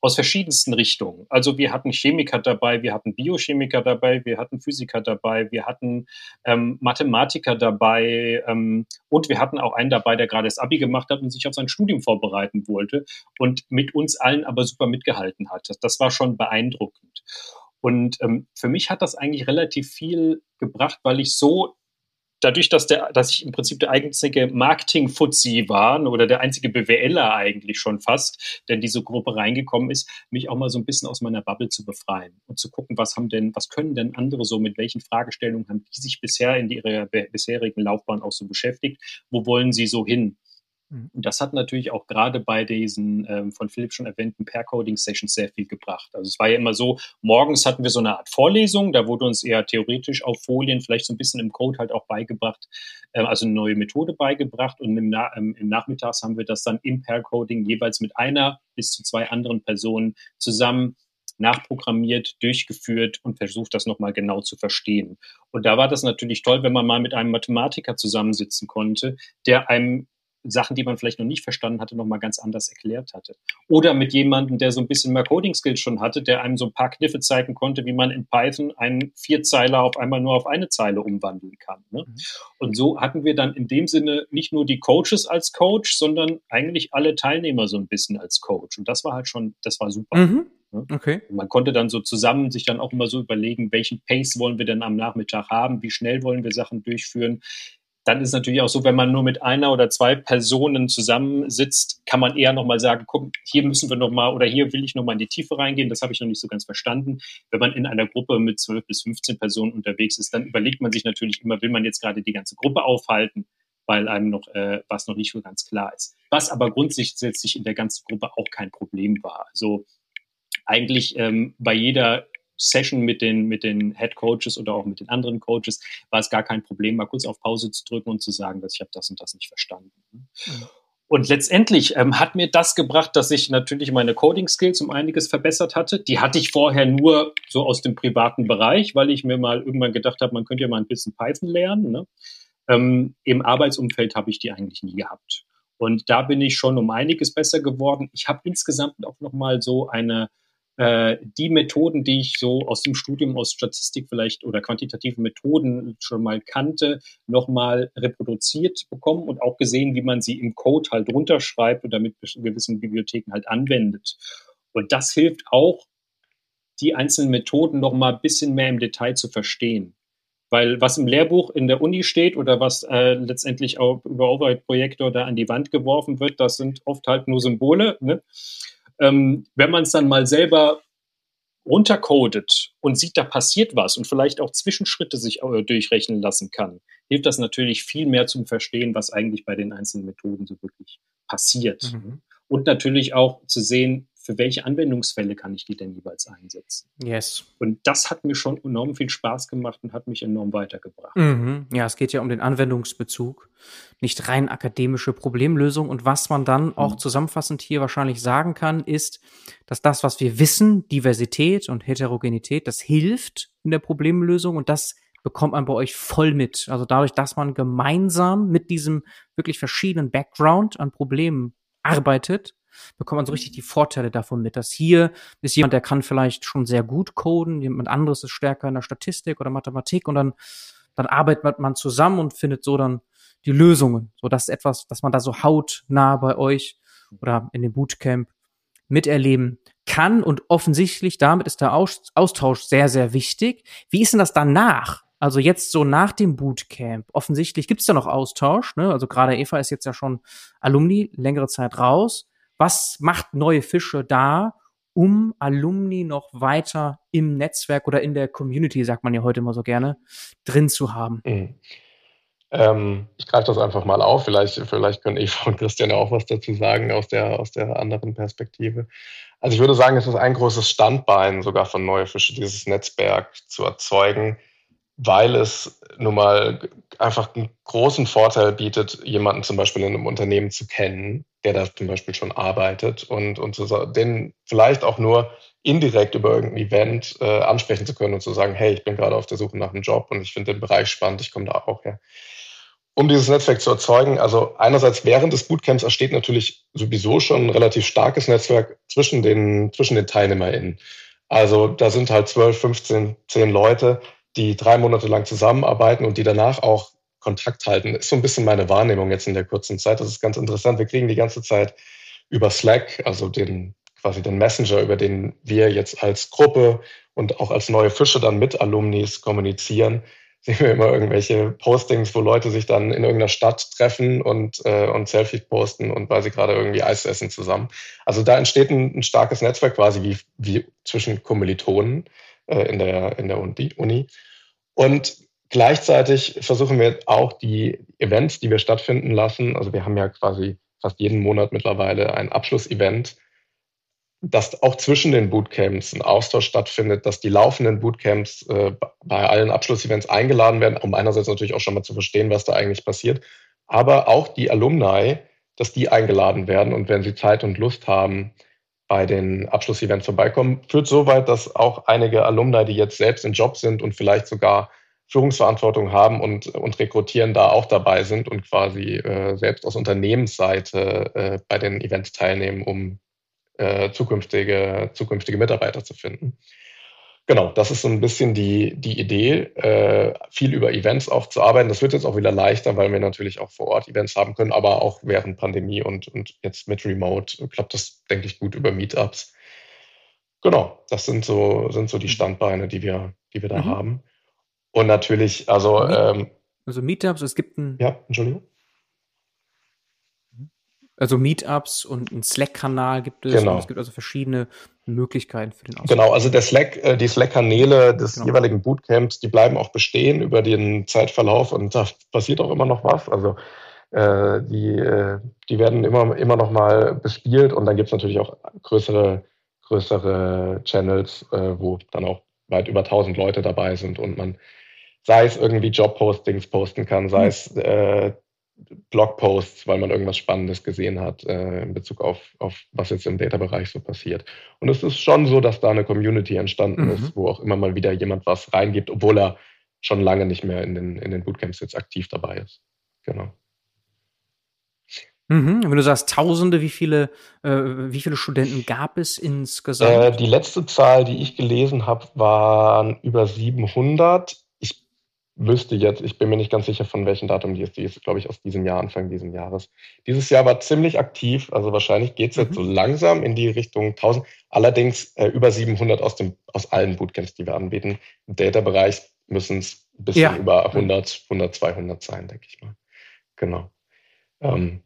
aus verschiedensten Richtungen. Also wir hatten Chemiker dabei, wir hatten Biochemiker dabei, wir hatten Physiker dabei, wir hatten ähm, Mathematiker dabei ähm, und wir hatten auch einen dabei, der gerade das Abi gemacht hat und sich auf sein Studium vorbereiten wollte und mit uns allen aber super mitgehalten hat. Das, das war schon beeindruckend. Und ähm, für mich hat das eigentlich relativ viel gebracht, weil ich so dadurch, dass, der, dass ich im Prinzip der einzige Marketing-Fuzzi war oder der einzige BWLer eigentlich schon fast, der in diese Gruppe reingekommen ist, mich auch mal so ein bisschen aus meiner Bubble zu befreien und zu gucken, was haben denn, was können denn andere so, mit welchen Fragestellungen haben die sich bisher in ihrer bisherigen Laufbahn auch so beschäftigt, wo wollen sie so hin? Mhm. Und das hat natürlich auch gerade bei diesen ähm, von Philipp schon erwähnten Pair-Coding-Sessions sehr viel gebracht. Also es war ja immer so, morgens hatten wir so eine Art Vorlesung, da wurde uns eher theoretisch auf Folien vielleicht so ein bisschen im Code halt auch beigebracht, äh, also eine neue Methode beigebracht und im, Na ähm, im Nachmittags haben wir das dann im Pair-Coding jeweils mit einer bis zu zwei anderen Personen zusammen nachprogrammiert, durchgeführt und versucht, das nochmal genau zu verstehen. Und da war das natürlich toll, wenn man mal mit einem Mathematiker zusammensitzen konnte, der einem Sachen, die man vielleicht noch nicht verstanden hatte, nochmal ganz anders erklärt hatte. Oder mit jemandem, der so ein bisschen mehr Coding-Skills schon hatte, der einem so ein paar Kniffe zeigen konnte, wie man in Python einen Vierzeiler auf einmal nur auf eine Zeile umwandeln kann. Ne? Mhm. Und so hatten wir dann in dem Sinne nicht nur die Coaches als Coach, sondern eigentlich alle Teilnehmer so ein bisschen als Coach. Und das war halt schon, das war super. Mhm. Ne? Okay. Man konnte dann so zusammen sich dann auch immer so überlegen, welchen Pace wollen wir denn am Nachmittag haben, wie schnell wollen wir Sachen durchführen, dann ist es natürlich auch so, wenn man nur mit einer oder zwei Personen zusammensitzt, kann man eher nochmal sagen, guck, hier müssen wir nochmal oder hier will ich nochmal in die Tiefe reingehen. Das habe ich noch nicht so ganz verstanden. Wenn man in einer Gruppe mit zwölf bis 15 Personen unterwegs ist, dann überlegt man sich natürlich immer, will man jetzt gerade die ganze Gruppe aufhalten, weil einem noch äh, was noch nicht so ganz klar ist. Was aber grundsätzlich in der ganzen Gruppe auch kein Problem war. Also eigentlich ähm, bei jeder Session mit den, mit den Head Coaches oder auch mit den anderen Coaches war es gar kein Problem, mal kurz auf Pause zu drücken und zu sagen, dass ich habe das und das nicht verstanden. Mhm. Und letztendlich ähm, hat mir das gebracht, dass ich natürlich meine Coding-Skills um einiges verbessert hatte. Die hatte ich vorher nur so aus dem privaten Bereich, weil ich mir mal irgendwann gedacht habe, man könnte ja mal ein bisschen Python lernen. Ne? Ähm, Im Arbeitsumfeld habe ich die eigentlich nie gehabt. Und da bin ich schon um einiges besser geworden. Ich habe insgesamt auch noch mal so eine die Methoden, die ich so aus dem Studium aus Statistik vielleicht oder quantitative Methoden schon mal kannte, nochmal reproduziert bekommen und auch gesehen, wie man sie im Code halt runterschreibt und damit gewissen Bibliotheken halt anwendet. Und das hilft auch, die einzelnen Methoden nochmal ein bisschen mehr im Detail zu verstehen. Weil was im Lehrbuch in der Uni steht oder was äh, letztendlich auch über Overhead-Projektor da an die Wand geworfen wird, das sind oft halt nur Symbole. Ne? Ähm, wenn man es dann mal selber runtercodet und sieht, da passiert was und vielleicht auch Zwischenschritte sich äh, durchrechnen lassen kann, hilft das natürlich viel mehr zum Verstehen, was eigentlich bei den einzelnen Methoden so wirklich passiert. Mhm. Und natürlich auch zu sehen, für welche Anwendungsfälle kann ich die denn jeweils einsetzen? Yes. Und das hat mir schon enorm viel Spaß gemacht und hat mich enorm weitergebracht. Mhm. Ja, es geht ja um den Anwendungsbezug, nicht rein akademische Problemlösung. Und was man dann auch mhm. zusammenfassend hier wahrscheinlich sagen kann, ist, dass das, was wir wissen, Diversität und Heterogenität, das hilft in der Problemlösung und das bekommt man bei euch voll mit. Also dadurch, dass man gemeinsam mit diesem wirklich verschiedenen Background an Problemen arbeitet, bekommt man so richtig die Vorteile davon mit, dass hier ist jemand, der kann vielleicht schon sehr gut coden, jemand anderes ist stärker in der Statistik oder Mathematik und dann, dann arbeitet man zusammen und findet so dann die Lösungen. So, das ist etwas, dass man da so hautnah bei euch oder in dem Bootcamp miterleben kann und offensichtlich damit ist der Austausch sehr, sehr wichtig. Wie ist denn das danach? Also jetzt so nach dem Bootcamp, offensichtlich gibt es ja noch Austausch, ne? Also gerade Eva ist jetzt ja schon Alumni, längere Zeit raus was macht neue Fische da, um Alumni noch weiter im Netzwerk oder in der Community, sagt man ja heute immer so gerne, drin zu haben? Mhm. Ähm, ich greife das einfach mal auf. Vielleicht, vielleicht können Eva und Christian auch was dazu sagen aus der, aus der anderen Perspektive. Also ich würde sagen, es ist ein großes Standbein sogar von Neue Fische, dieses Netzwerk zu erzeugen, weil es nun mal einfach einen großen Vorteil bietet, jemanden zum Beispiel in einem Unternehmen zu kennen, der da zum Beispiel schon arbeitet und, und so, den vielleicht auch nur indirekt über irgendein Event äh, ansprechen zu können und zu sagen, hey, ich bin gerade auf der Suche nach einem Job und ich finde den Bereich spannend, ich komme da auch her. Um dieses Netzwerk zu erzeugen, also einerseits während des Bootcamps entsteht natürlich sowieso schon ein relativ starkes Netzwerk zwischen den, zwischen den TeilnehmerInnen. Also da sind halt 12, 15, 10 Leute, die drei Monate lang zusammenarbeiten und die danach auch Kontakt halten. Ist so ein bisschen meine Wahrnehmung jetzt in der kurzen Zeit. Das ist ganz interessant. Wir kriegen die ganze Zeit über Slack, also den quasi den Messenger, über den wir jetzt als Gruppe und auch als neue Fische dann mit Alumnis kommunizieren, sehen wir immer irgendwelche Postings, wo Leute sich dann in irgendeiner Stadt treffen und, äh, und Selfies posten und weil sie gerade irgendwie Eis essen zusammen. Also da entsteht ein, ein starkes Netzwerk quasi wie, wie zwischen Kommilitonen äh, in, der, in der Uni. Und gleichzeitig versuchen wir auch die Events, die wir stattfinden lassen, also wir haben ja quasi fast jeden Monat mittlerweile ein Abschlussevent, dass auch zwischen den Bootcamps ein Austausch stattfindet, dass die laufenden Bootcamps äh, bei allen Abschlussevents eingeladen werden, um einerseits natürlich auch schon mal zu verstehen, was da eigentlich passiert, aber auch die Alumni, dass die eingeladen werden und wenn sie Zeit und Lust haben, bei den Abschlussevents vorbeikommen, führt so weit, dass auch einige Alumni, die jetzt selbst im Job sind und vielleicht sogar Führungsverantwortung haben und, und rekrutieren, da auch dabei sind und quasi äh, selbst aus Unternehmensseite äh, bei den Events teilnehmen, um äh, zukünftige, zukünftige Mitarbeiter zu finden. Genau, das ist so ein bisschen die, die Idee, äh, viel über Events auch zu arbeiten. Das wird jetzt auch wieder leichter, weil wir natürlich auch vor Ort Events haben können, aber auch während Pandemie und, und jetzt mit Remote klappt das, denke ich, gut über Meetups. Genau, das sind so, sind so die Standbeine, die wir, die wir da mhm. haben. Und natürlich, also ähm, Also Meetups, es gibt ein. Ja, Entschuldigung. Also Meetups und einen Slack-Kanal gibt es. Genau. Und es gibt also verschiedene Möglichkeiten für den Austausch. Genau, also der Slack, äh, die Slack-Kanäle des genau. jeweiligen Bootcamps, die bleiben auch bestehen über den Zeitverlauf und da passiert auch immer noch was. Also äh, die, äh, die werden immer, immer noch mal bespielt und dann gibt es natürlich auch größere, größere Channels, äh, wo dann auch weit über 1000 Leute dabei sind und man sei es irgendwie Jobpostings posten kann, sei hm. es äh, Blogposts, weil man irgendwas Spannendes gesehen hat äh, in Bezug auf, auf was jetzt im Data-Bereich so passiert. Und es ist schon so, dass da eine Community entstanden mhm. ist, wo auch immer mal wieder jemand was reingibt, obwohl er schon lange nicht mehr in den, in den Bootcamps jetzt aktiv dabei ist. Genau. Mhm. Wenn du sagst Tausende, wie viele, äh, wie viele Studenten gab es insgesamt? Äh, die letzte Zahl, die ich gelesen habe, waren über 700 wüsste jetzt, ich bin mir nicht ganz sicher, von welchem Datum die ist. Die ist, glaube ich, aus diesem Jahr, Anfang dieses Jahres. Dieses Jahr war ziemlich aktiv, also wahrscheinlich geht es jetzt mhm. so langsam in die Richtung 1000. Allerdings äh, über 700 aus, dem, aus allen Bootcamps, die wir anbieten. Im Data-Bereich müssen es ein bisschen ja. über 100, 100, 200 sein, denke ich mal. Genau. Ähm,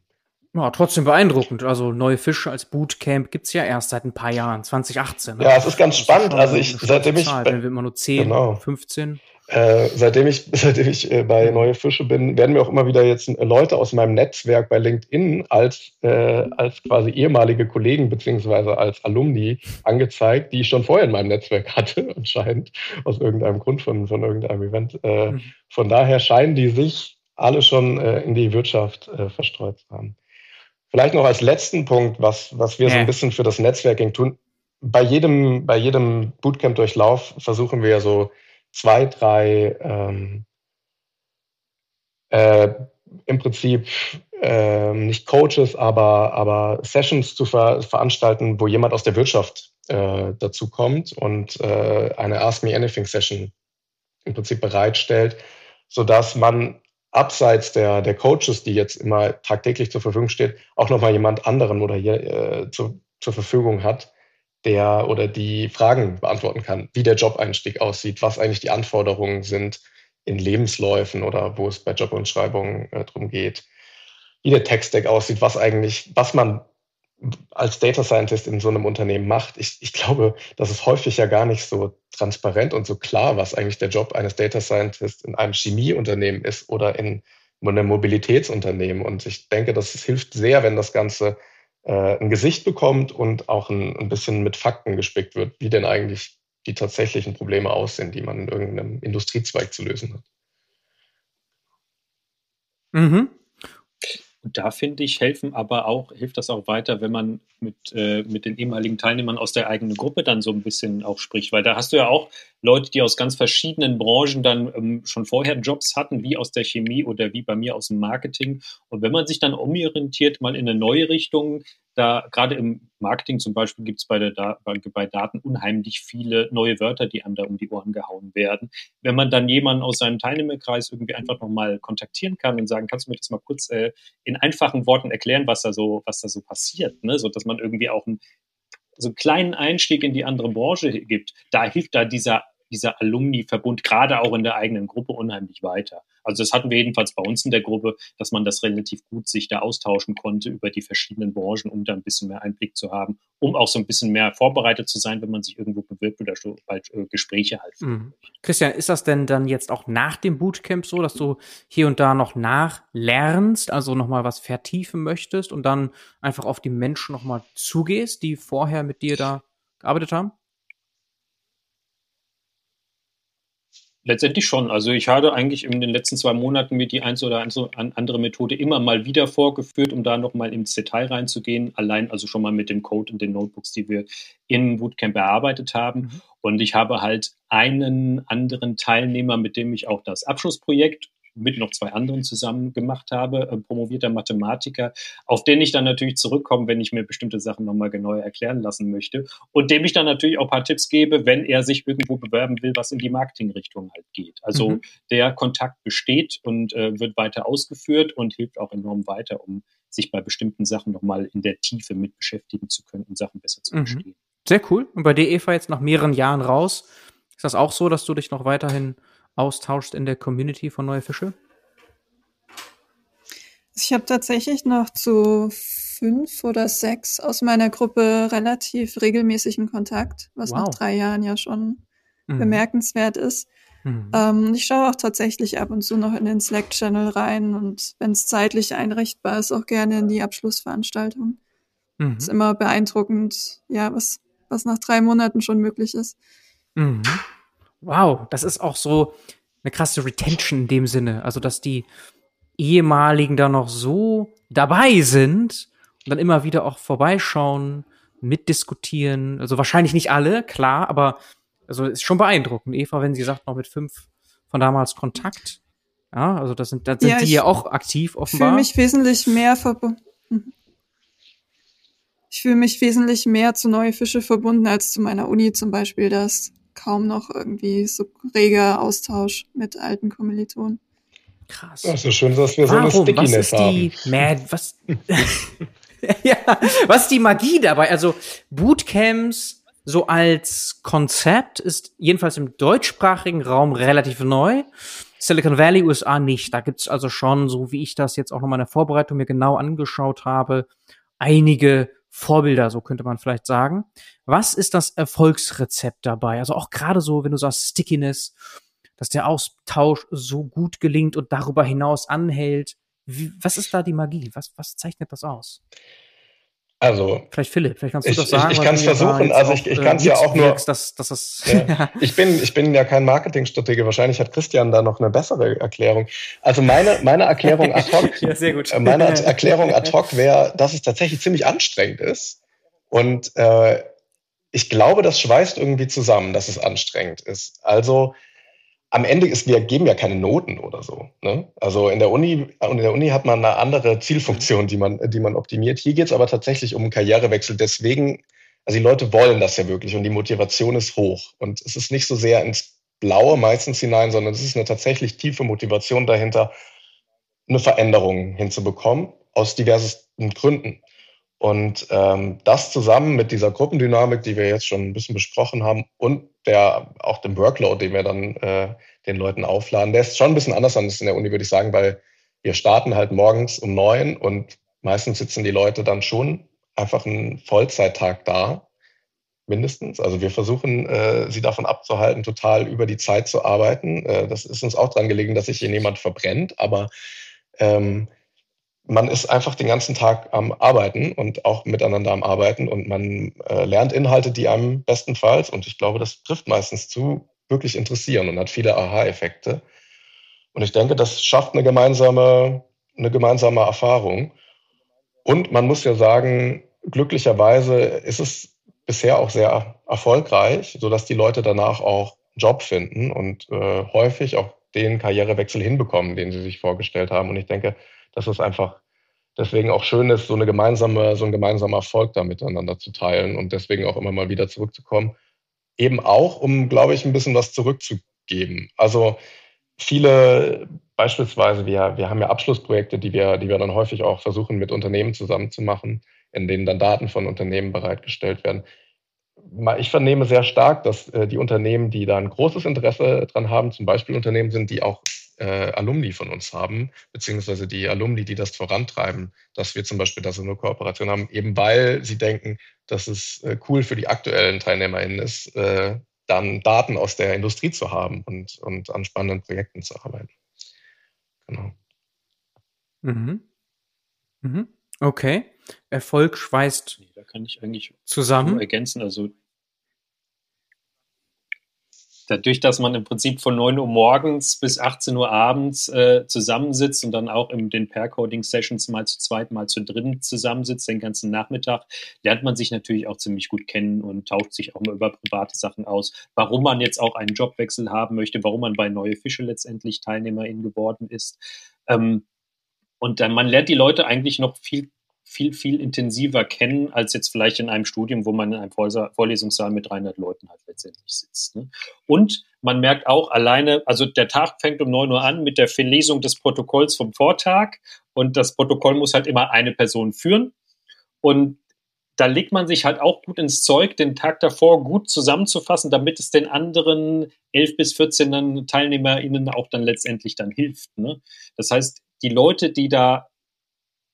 ja, trotzdem beeindruckend. Also neue Fische als Bootcamp gibt es ja erst seit ein paar Jahren, 2018. Ne? Ja, es ist ganz spannend. Also ich, seitdem ich. Zahl, wenn wir immer nur 10, genau. 15. Äh, seitdem ich, seitdem ich äh, bei Neue Fische bin, werden mir auch immer wieder jetzt äh, Leute aus meinem Netzwerk bei LinkedIn als, äh, als quasi ehemalige Kollegen beziehungsweise als Alumni angezeigt, die ich schon vorher in meinem Netzwerk hatte, anscheinend, aus irgendeinem Grund von, von irgendeinem Event. Äh, mhm. Von daher scheinen die sich alle schon in die Wirtschaft verstreut zu haben. Vielleicht noch als letzten Punkt, was, was wir so ein bisschen für das Netzwerking tun. Bei jedem, bei jedem Bootcamp-Durchlauf versuchen wir ja so zwei, drei ähm, äh, im Prinzip äh, nicht Coaches, aber, aber Sessions zu ver veranstalten, wo jemand aus der Wirtschaft äh, dazu kommt und äh, eine Ask Me Anything Session im Prinzip bereitstellt, sodass man abseits der, der Coaches, die jetzt immer tagtäglich zur Verfügung steht, auch nochmal jemand anderen oder hier äh, zu, zur Verfügung hat, der oder die Fragen beantworten kann, wie der Job-Einstieg aussieht, was eigentlich die Anforderungen sind in Lebensläufen oder wo es bei Jobumschreibungen äh, drum geht, wie der Tech-Stack aussieht, was eigentlich, was man als Data Scientist in so einem Unternehmen macht. Ich, ich glaube, das ist häufig ja gar nicht so transparent und so klar, was eigentlich der Job eines Data Scientists in einem Chemieunternehmen ist oder in einem Mobilitätsunternehmen. Und ich denke, das hilft sehr, wenn das Ganze äh, ein Gesicht bekommt und auch ein, ein bisschen mit Fakten gespickt wird, wie denn eigentlich die tatsächlichen Probleme aussehen, die man in irgendeinem Industriezweig zu lösen hat. Mhm. Und da finde ich, helfen aber auch, hilft das auch weiter, wenn man mit, äh, mit den ehemaligen Teilnehmern aus der eigenen Gruppe dann so ein bisschen auch spricht. Weil da hast du ja auch Leute, die aus ganz verschiedenen Branchen dann ähm, schon vorher Jobs hatten, wie aus der Chemie oder wie bei mir aus dem Marketing. Und wenn man sich dann umorientiert, mal in eine neue Richtung, da gerade im Marketing zum Beispiel gibt es bei, bei, bei Daten unheimlich viele neue Wörter, die einem da um die Ohren gehauen werden. Wenn man dann jemanden aus seinem Teilnehmerkreis irgendwie einfach nochmal kontaktieren kann und sagen, kannst du mir das mal kurz äh, in einfachen Worten erklären, was da so, was da so passiert, ne? so dass man irgendwie auch einen, so einen kleinen Einstieg in die andere Branche gibt, da hilft da dieser dieser Alumni-Verbund gerade auch in der eigenen Gruppe unheimlich weiter. Also das hatten wir jedenfalls bei uns in der Gruppe, dass man das relativ gut sich da austauschen konnte über die verschiedenen Branchen, um da ein bisschen mehr Einblick zu haben, um auch so ein bisschen mehr vorbereitet zu sein, wenn man sich irgendwo bewirbt oder so bald äh, Gespräche halt. Mhm. Christian, ist das denn dann jetzt auch nach dem Bootcamp so, dass du hier und da noch nachlernst, also nochmal was vertiefen möchtest und dann einfach auf die Menschen nochmal zugehst, die vorher mit dir da gearbeitet haben? Letztendlich schon. Also ich habe eigentlich in den letzten zwei Monaten mir die eins oder andere Methode immer mal wieder vorgeführt, um da nochmal ins Detail reinzugehen. Allein also schon mal mit dem Code und den Notebooks, die wir in Bootcamp erarbeitet haben. Mhm. Und ich habe halt einen anderen Teilnehmer, mit dem ich auch das Abschlussprojekt mit noch zwei anderen zusammen gemacht habe, äh, promovierter Mathematiker, auf den ich dann natürlich zurückkomme, wenn ich mir bestimmte Sachen nochmal genauer erklären lassen möchte und dem ich dann natürlich auch ein paar Tipps gebe, wenn er sich irgendwo bewerben will, was in die Marketingrichtung halt geht. Also mhm. der Kontakt besteht und äh, wird weiter ausgeführt und hilft auch enorm weiter, um sich bei bestimmten Sachen nochmal in der Tiefe mit beschäftigen zu können und Sachen besser zu mhm. verstehen. Sehr cool. Und bei dir, Eva, jetzt nach mehreren Jahren raus, ist das auch so, dass du dich noch weiterhin austauschst in der Community von Neue Fische? Ich habe tatsächlich noch zu fünf oder sechs aus meiner Gruppe relativ regelmäßigen Kontakt, was wow. nach drei Jahren ja schon mhm. bemerkenswert ist. Mhm. Ähm, ich schaue auch tatsächlich ab und zu noch in den Slack-Channel rein und wenn es zeitlich einrichtbar ist, auch gerne in die Abschlussveranstaltung. Mhm. Ist immer beeindruckend, ja, was, was nach drei Monaten schon möglich ist. Mhm. Wow, das ist auch so eine krasse Retention in dem Sinne. Also, dass die ehemaligen da noch so dabei sind und dann immer wieder auch vorbeischauen, mitdiskutieren. Also wahrscheinlich nicht alle, klar, aber also ist schon beeindruckend. Eva, wenn sie sagt, noch mit fünf von damals Kontakt. Ja, also das sind, das sind ja, die ja auch aktiv offenbar. Ich fühle mich wesentlich mehr verbunden. Mhm. Ich fühle mich wesentlich mehr zu Neue Fische verbunden als zu meiner Uni zum Beispiel. Da ist kaum noch irgendwie so reger Austausch mit alten Kommilitonen. Krass. Das ist schön, dass wir Warum? so eine Stickiness was ist die haben. Mad, was, ja, was ist die Magie dabei? Also Bootcamps so als Konzept ist jedenfalls im deutschsprachigen Raum relativ neu. Silicon Valley, USA nicht. Da gibt's also schon, so wie ich das jetzt auch nochmal in der Vorbereitung mir genau angeschaut habe, einige Vorbilder, so könnte man vielleicht sagen. Was ist das Erfolgsrezept dabei? Also auch gerade so, wenn du sagst Stickiness, dass der Austausch so gut gelingt und darüber hinaus anhält. Wie, was ist da die Magie? Was, was zeichnet das aus? Also, vielleicht Philipp, vielleicht kannst du ich, das sagen. Ich, ich kann es versuchen. Also ich, ich kann es ja auch nur. Dass, dass es, ja. ich bin ich bin ja kein Marketingstratege. Wahrscheinlich hat Christian da noch eine bessere Erklärung. Also meine meine Erklärung ad hoc. ja, sehr gut. Äh, meine Erklärung ad hoc wäre, dass es tatsächlich ziemlich anstrengend ist und äh, ich glaube, das schweißt irgendwie zusammen, dass es anstrengend ist. Also am Ende ist, wir geben ja keine Noten oder so. Ne? Also in der Uni, in der Uni hat man eine andere Zielfunktion, die man, die man optimiert. Hier geht es aber tatsächlich um einen Karrierewechsel. Deswegen, also die Leute wollen das ja wirklich und die Motivation ist hoch. Und es ist nicht so sehr ins Blaue meistens hinein, sondern es ist eine tatsächlich tiefe Motivation dahinter, eine Veränderung hinzubekommen, aus diversesten Gründen. Und ähm, das zusammen mit dieser Gruppendynamik, die wir jetzt schon ein bisschen besprochen haben, und der auch dem Workload, den wir dann äh, den Leuten aufladen, der ist schon ein bisschen anders als in der Uni, würde ich sagen, weil wir starten halt morgens um neun und meistens sitzen die Leute dann schon einfach einen Vollzeittag da, mindestens. Also wir versuchen, äh, sie davon abzuhalten, total über die Zeit zu arbeiten. Äh, das ist uns auch dran gelegen, dass sich hier niemand verbrennt, aber ähm, man ist einfach den ganzen Tag am Arbeiten und auch miteinander am Arbeiten und man äh, lernt Inhalte, die einem bestenfalls, und ich glaube, das trifft meistens zu, wirklich interessieren und hat viele Aha-Effekte. Und ich denke, das schafft eine gemeinsame, eine gemeinsame Erfahrung. Und man muss ja sagen, glücklicherweise ist es bisher auch sehr erfolgreich, sodass die Leute danach auch Job finden und äh, häufig auch den Karrierewechsel hinbekommen, den sie sich vorgestellt haben. Und ich denke, dass es einfach deswegen auch schön ist, so eine gemeinsame, so ein gemeinsamer Erfolg da miteinander zu teilen und deswegen auch immer mal wieder zurückzukommen. Eben auch, um, glaube ich, ein bisschen was zurückzugeben. Also viele, beispielsweise, wir, wir haben ja Abschlussprojekte, die wir, die wir dann häufig auch versuchen, mit Unternehmen zusammenzumachen, in denen dann Daten von Unternehmen bereitgestellt werden. Ich vernehme sehr stark, dass äh, die Unternehmen, die da ein großes Interesse dran haben, zum Beispiel Unternehmen sind, die auch äh, Alumni von uns haben, beziehungsweise die Alumni, die das vorantreiben, dass wir zum Beispiel da so eine Kooperation haben, eben weil sie denken, dass es äh, cool für die aktuellen TeilnehmerInnen ist, äh, dann Daten aus der Industrie zu haben und, und an spannenden Projekten zu arbeiten. Genau. Mhm. Mhm. Okay. Erfolg schweißt nee, da kann ich eigentlich zusammen. ergänzen. Also dadurch, dass man im Prinzip von 9 Uhr morgens bis 18 Uhr abends äh, zusammensitzt und dann auch in den Pair-Coding-Sessions mal zu zweit, mal zu dritt zusammensitzt, den ganzen Nachmittag, lernt man sich natürlich auch ziemlich gut kennen und tauscht sich auch mal über private Sachen aus, warum man jetzt auch einen Jobwechsel haben möchte, warum man bei Neue Fische letztendlich Teilnehmerin geworden ist. Ähm, und dann, man lernt die Leute eigentlich noch viel viel, viel intensiver kennen, als jetzt vielleicht in einem Studium, wo man in einem Vorlesungssaal mit 300 Leuten halt letztendlich sitzt. Ne? Und man merkt auch alleine, also der Tag fängt um 9 Uhr an mit der Verlesung des Protokolls vom Vortag und das Protokoll muss halt immer eine Person führen. Und da legt man sich halt auch gut ins Zeug, den Tag davor gut zusammenzufassen, damit es den anderen 11 bis 14 TeilnehmerInnen auch dann letztendlich dann hilft. Ne? Das heißt, die Leute, die da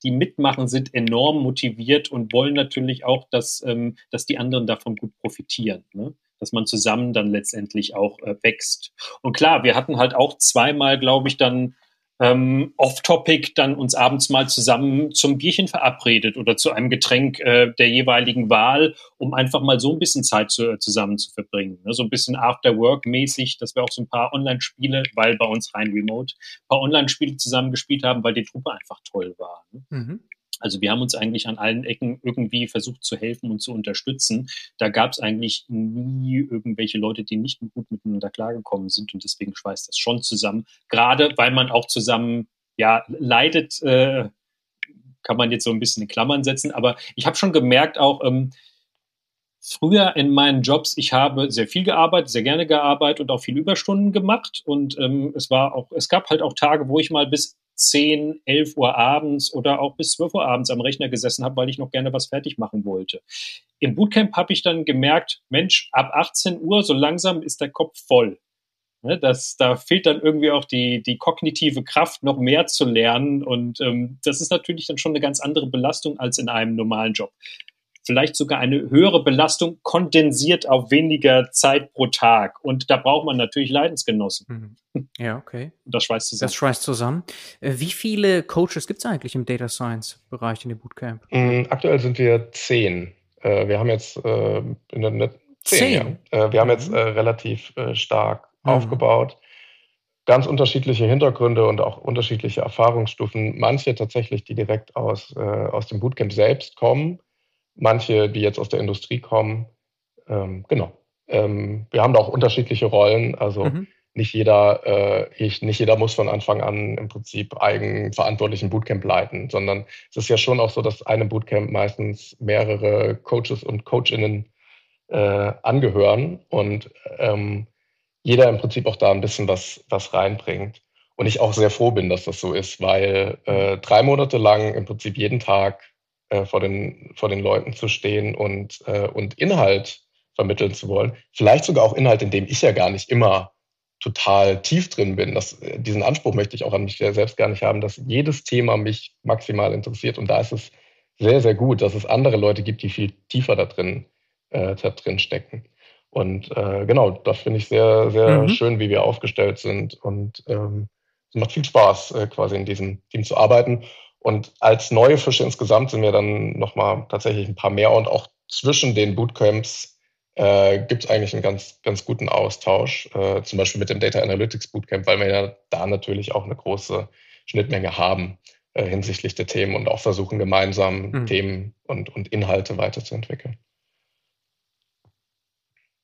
die mitmachen, sind enorm motiviert und wollen natürlich auch, dass, ähm, dass die anderen davon gut profitieren. Ne? dass man zusammen dann letztendlich auch äh, wächst. Und klar, wir hatten halt auch zweimal, glaube ich, dann ähm, off-topic dann uns abends mal zusammen zum Bierchen verabredet oder zu einem Getränk äh, der jeweiligen Wahl, um einfach mal so ein bisschen Zeit zu, äh, zusammen zu verbringen. Ne? So ein bisschen After-Work-mäßig, dass wir auch so ein paar Online-Spiele, weil bei uns rein remote, ein paar Online-Spiele zusammen gespielt haben, weil die Truppe einfach toll war. Ne? Mhm. Also wir haben uns eigentlich an allen Ecken irgendwie versucht zu helfen und zu unterstützen. Da gab es eigentlich nie irgendwelche Leute, die nicht gut miteinander klargekommen sind und deswegen schweißt das schon zusammen. Gerade weil man auch zusammen ja leidet, äh, kann man jetzt so ein bisschen in Klammern setzen. Aber ich habe schon gemerkt auch, ähm, früher in meinen Jobs, ich habe sehr viel gearbeitet, sehr gerne gearbeitet und auch viele Überstunden gemacht. Und ähm, es war auch, es gab halt auch Tage, wo ich mal bis 10, 11 Uhr abends oder auch bis 12 Uhr abends am Rechner gesessen habe, weil ich noch gerne was fertig machen wollte. Im Bootcamp habe ich dann gemerkt, Mensch, ab 18 Uhr so langsam ist der Kopf voll. Ne, das, da fehlt dann irgendwie auch die, die kognitive Kraft, noch mehr zu lernen. Und ähm, das ist natürlich dann schon eine ganz andere Belastung als in einem normalen Job vielleicht sogar eine höhere Belastung kondensiert auf weniger Zeit pro Tag. Und da braucht man natürlich Leidensgenossen. Mhm. Ja, okay. Das schweißt zusammen. Das schweißt zusammen. Äh, wie viele Coaches gibt es eigentlich im Data Science Bereich in dem Bootcamp? Mm, aktuell sind wir zehn. Äh, wir haben jetzt äh, in der zehn. Ja. Wir haben jetzt mhm. relativ stark mhm. aufgebaut ganz unterschiedliche Hintergründe und auch unterschiedliche Erfahrungsstufen. Manche tatsächlich, die direkt aus, äh, aus dem Bootcamp selbst kommen, manche, die jetzt aus der Industrie kommen. Ähm, genau. Ähm, wir haben da auch unterschiedliche Rollen. Also mhm. nicht jeder, äh, ich, nicht jeder muss von Anfang an im Prinzip eigenverantwortlichen Bootcamp leiten, sondern es ist ja schon auch so, dass einem Bootcamp meistens mehrere Coaches und Coachinnen äh, angehören und ähm, jeder im Prinzip auch da ein bisschen was, was reinbringt. Und ich auch sehr froh bin, dass das so ist, weil äh, drei Monate lang im Prinzip jeden Tag äh, vor, den, vor den Leuten zu stehen und, äh, und Inhalt vermitteln zu wollen. Vielleicht sogar auch Inhalt, in dem ich ja gar nicht immer total tief drin bin. Das, äh, diesen Anspruch möchte ich auch an mich selbst gar nicht haben, dass jedes Thema mich maximal interessiert. Und da ist es sehr, sehr gut, dass es andere Leute gibt, die viel tiefer da drin, äh, da drin stecken. Und äh, genau, das finde ich sehr, sehr mhm. schön, wie wir aufgestellt sind. Und ähm, es macht viel Spaß, äh, quasi in diesem Team zu arbeiten. Und als neue Fische insgesamt sind wir dann nochmal tatsächlich ein paar mehr und auch zwischen den Bootcamps äh, gibt es eigentlich einen ganz, ganz guten Austausch, äh, zum Beispiel mit dem Data Analytics Bootcamp, weil wir ja da natürlich auch eine große Schnittmenge haben äh, hinsichtlich der Themen und auch versuchen, gemeinsam mhm. Themen und, und Inhalte weiterzuentwickeln.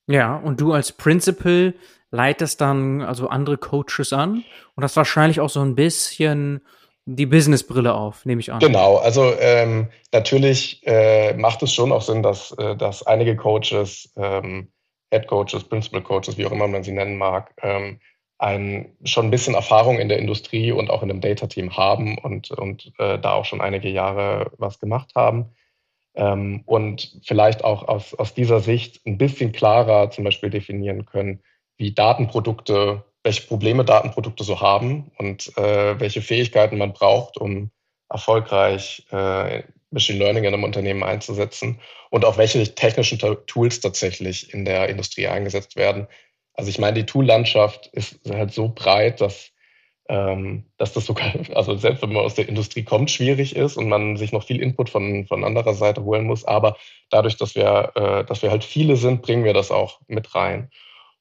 Ja, und du als Principal leitest dann also andere Coaches an und das wahrscheinlich auch so ein bisschen die Businessbrille auf, nehme ich an. Genau, also ähm, natürlich äh, macht es schon auch Sinn, dass, äh, dass einige Coaches, ähm, Head Coaches, Principal Coaches, wie auch immer man sie nennen mag, ähm, ein, schon ein bisschen Erfahrung in der Industrie und auch in einem Data-Team haben und, und äh, da auch schon einige Jahre was gemacht haben. Ähm, und vielleicht auch aus, aus dieser Sicht ein bisschen klarer zum Beispiel definieren können, wie Datenprodukte welche Probleme Datenprodukte so haben und äh, welche Fähigkeiten man braucht, um erfolgreich äh, Machine Learning in einem Unternehmen einzusetzen und auch welche technischen Tools tatsächlich in der Industrie eingesetzt werden. Also ich meine, die Tool-Landschaft ist halt so breit, dass, ähm, dass das sogar, also selbst wenn man aus der Industrie kommt, schwierig ist und man sich noch viel Input von, von anderer Seite holen muss. Aber dadurch, dass wir, äh, dass wir halt viele sind, bringen wir das auch mit rein.